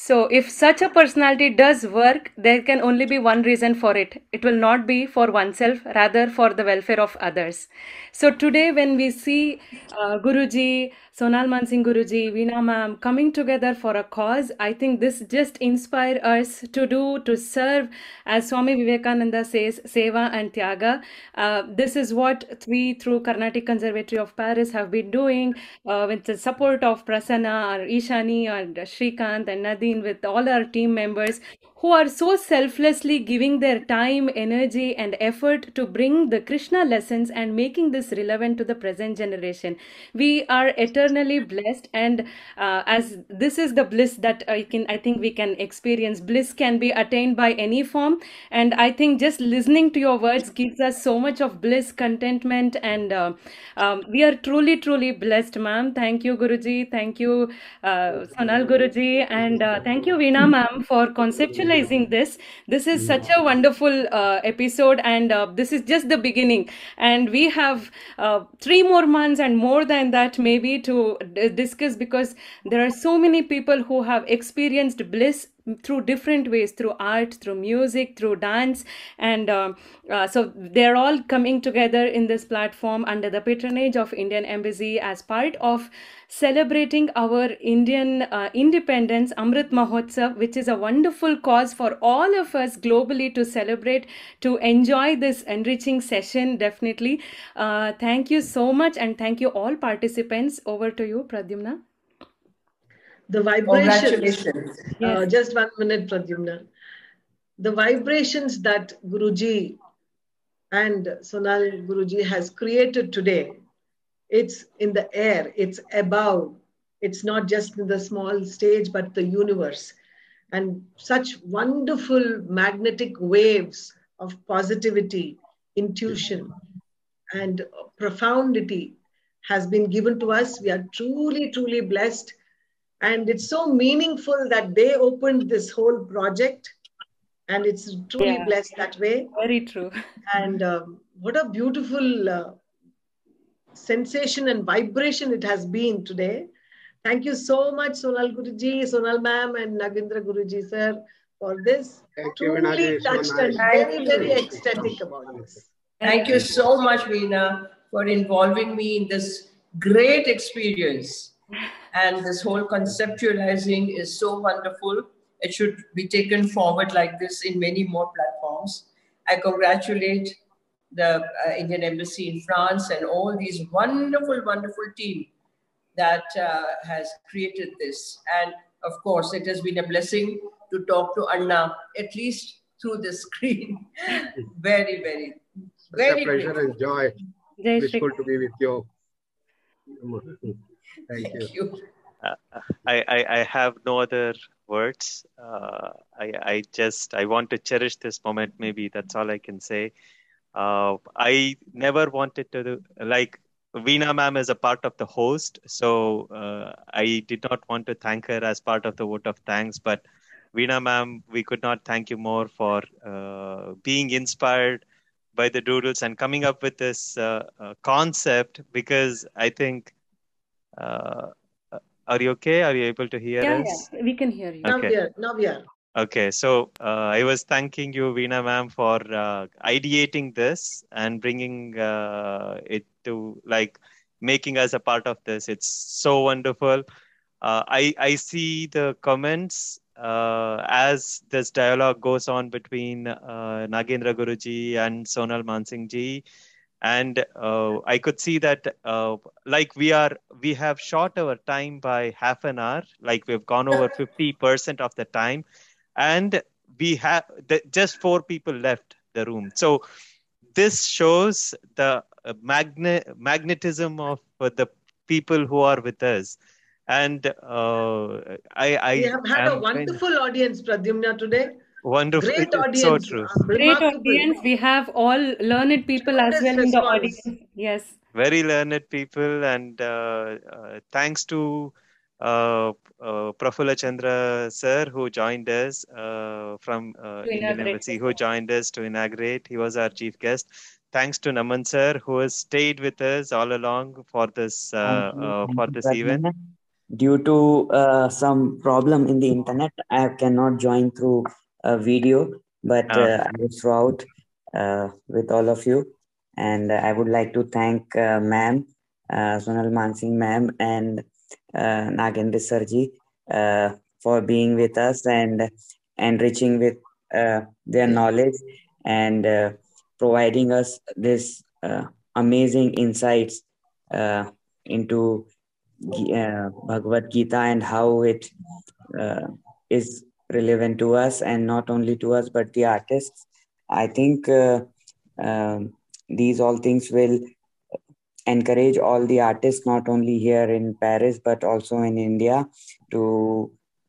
So, if such a personality does work, there can only be one reason for it. It will not be for oneself, rather for the welfare of others. So, today, when we see uh, Guruji, Sonal Mansingh Guruji, Veena Ma'am coming together for a cause, I think this just inspire us to do, to serve, as Swami Vivekananda says, Seva and Tyaga. Uh, this is what we, through Carnatic Conservatory of Paris, have been doing uh, with the support of Prasanna, or Ishani, or Shrikant, and Nadine, with all our team members who are so selflessly giving their time, energy, and effort to bring the Krishna lessons and making this relevant to the present generation. We are eternally blessed, and uh, as this is the bliss that I can, I think we can experience. Bliss can be attained by any form, and I think just listening to your words gives us so much of bliss, contentment, and uh, um, we are truly, truly blessed, ma'am. Thank you, Guruji. Thank you, uh, Sonal Guruji, and uh, thank you, Veena ma'am, for conceptualizing this. This is such a wonderful uh, episode, and uh, this is just the beginning. And we have uh, three more months and more than that, maybe, to d- discuss because there are so many people who have experienced bliss through different ways through art through music through dance and uh, uh, so they're all coming together in this platform under the patronage of indian embassy as part of celebrating our indian uh, independence amrit mahotsav which is a wonderful cause for all of us globally to celebrate to enjoy this enriching session definitely uh, thank you so much and thank you all participants over to you pradyumna The vibrations. Congratulations. Uh, just one minute, Pradyumna. The vibrations that Guruji and Sonal Guruji has created today, it's in the air, it's above. It's not just in the small stage, but the universe. And such wonderful magnetic waves of positivity, intuition, and profundity has been given to us. We are truly, truly blessed. And it's so meaningful that they opened this whole project. And it's truly Yeah. blessed that way. very true And um, what a beautiful uh, sensation and vibration it has been today. Thank you so much, Sonal Guruji, Sonal ma'am, and Nagendra Guruji, sir, for this. Thank you, Truly Veenaji. So touched and very, very ecstatic about this. Thank you so much, Veena, for involving me in this great experience. And this whole conceptualizing is so wonderful. It should be taken forward like this in many more platforms. I congratulate the uh, Indian Embassy in France and all these wonderful, wonderful team that uh, has created this. And of course, it has been a blessing to talk to Anna, at least through the screen. very, very, Such a very pleasure grateful. and joy. Jai Shri Wishful to be with you. Thank, Thank you. you. Uh, I, I, I have no other words. Uh, I, I just I want to cherish this moment. Maybe that's all I can say. Uh, I never wanted to do, like Veena ma'am is a part of the host, so uh, I did not want to thank her as part of the vote of thanks. But Veena ma'am, we could not thank you more for uh, being inspired by the doodles and coming up with this uh, uh, concept because I think. Uh, are you okay? Are you able to hear Yeah, us? yeah, we can hear you. Now Okay. we are. Now we are. Okay, so uh, I was thanking you, Veena ma'am, for uh, ideating this and bringing uh, it to like making us a part of this. It's so wonderful. Uh, I I see the comments uh, as this dialogue goes on between uh, Nagendra Guruji and Sonal Mansingh ji, and I could see that like we are we have short our time by half an hour. Like we've gone over fifty percent of the time and we have the, just four people left the room so this shows the uh, magne- magnetism of uh, the people who are with us and uh, i i we have had am a kind- wonderful audience, Pradyumna, today. wonderful Great audience. so true uh, Great audience. We have all learned people as well in the response. audience. Yes. very learned people and uh, uh, thanks to uh, uh, Prafulla Chandra sir who joined us uh, from uh, Indian Embassy who joined us to inaugurate. He was our chief guest. Thanks to Naman sir who has stayed with us all along for this uh, uh, for this event. Due to uh, some problem in the internet, I cannot join through a video, but Ah. uh, I was throughout uh, with all of you. And I would like to thank uh, ma'am, uh, Sonal Mansingh ma'am, and Nagendra Sarji uh, for being with us and enriching with uh, their knowledge and uh, providing us this uh, amazing insights uh, into uh, Bhagavad Gita and how it uh, is relevant to us and not only to us but the artists. I think uh, um, these all things will encourage all the artists not only here in Paris but also in India to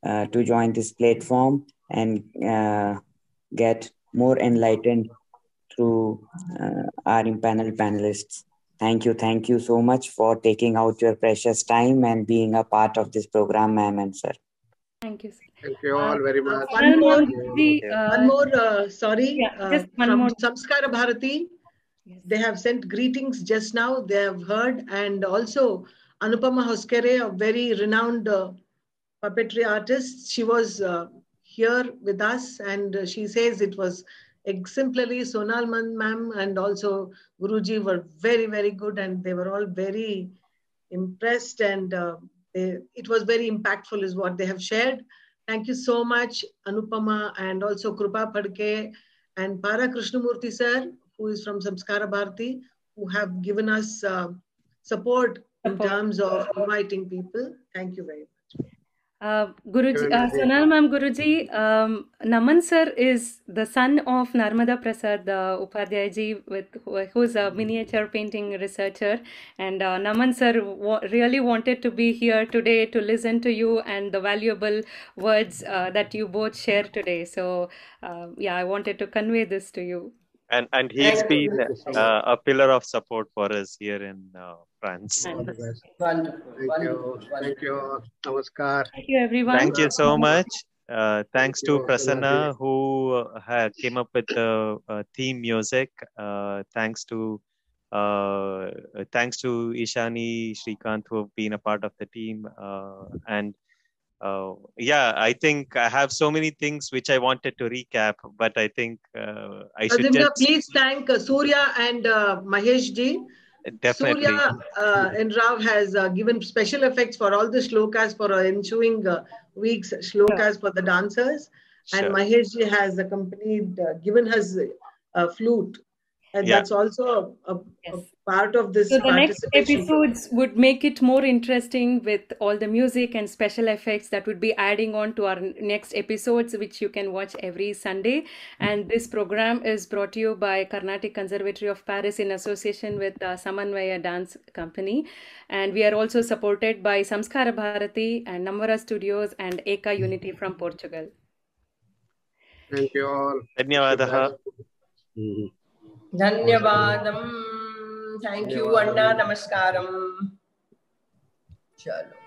uh, to join this platform and uh, get more enlightened through uh, our panel panelists. Thank you, thank you so much for taking out your precious time and being a part of this program, ma'am and sir. Thank you. sir. Thank you all very Uh, much. one more, The, uh, one more. Uh, sorry, yeah, uh, just one from more. Samskara Bharati. They have sent greetings just now. They have heard, and also Anupama Hoskere, a very renowned uh, puppetry artist. She was uh, here with us, and uh, she says it was exemplary. Sonal Man ma'am and also Guruji were very, very good, and they were all very impressed, and uh, it was very impactful, is what they have shared. Thank you so much, Anupama, and also Krupa Padke and Para Krishnamurthy sir, who is from Samskara Bharati, who have given us uh, support in Support. terms of inviting people. Thank you very much. Uh, Guruji, Very uh. Sonal Ma'am Guruji, um, Naman sir is the son of Narmada Prasad uh, Upadhyaji, with who's a miniature painting researcher, and uh, Naman sir wa- really wanted to be here today to listen to you and the valuable words uh, that you both share today. So, uh, yeah, I wanted to convey this to you. And and he's Thank you. been uh, a pillar of support for us here in uh, France. All the. Wonderful. Thank you. Thank you. Namaskar. Thank you, everyone. Thank you so much. Uh, thanks to. Prasanna who uh, had came up with the uh, theme music. Uh, thanks to uh, thanks to Ishani Shrikant who have been a part of the team. Uh, and uh, yeah, I think I have so many things which I wanted to recap, but I think uh, I should Pradyumna, just please thank uh, Surya and uh, Mahesh ji. definitely. Surya uh, and Rav has uh, given special effects for all the shlokas for ensuing uh, weeks shlokas for the dancers, Sure. and Mahesh ji has accompanied, uh, given his flute and yeah. that's also a, a yes. part of this. So the next episodes would make it more interesting with all the music and special effects that would be adding on to our next episodes, which you can watch every Sunday. Mm-hmm. And this program is brought to you by Carnatic Conservatory of Paris in association with uh, Samanvaya Dance Company, and we are also supported by Samskara Bharati and Namvara Studios and Eka Unity from Portugal. Thank you all. Dhanyavadaha. Mm-hmm. धन्यवादम। Thank you अन्ना नमस्कार चलो।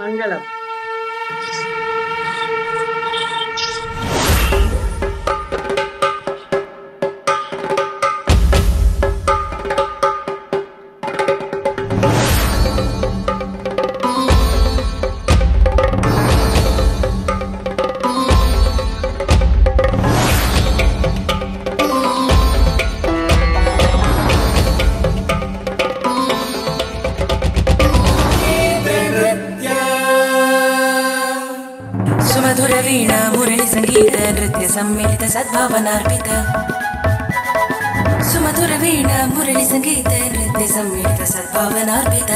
Mangalam. ಅವನಾರ್ಪಿತ ಸುಮಧುರ ವೀಣ ಮುರಳಿ ಸಂಗೀತ ನೃತ್ಯ ಸಂಯುಕ್ತ ಸದ್ಭಾವನಾರ್ಪಿತ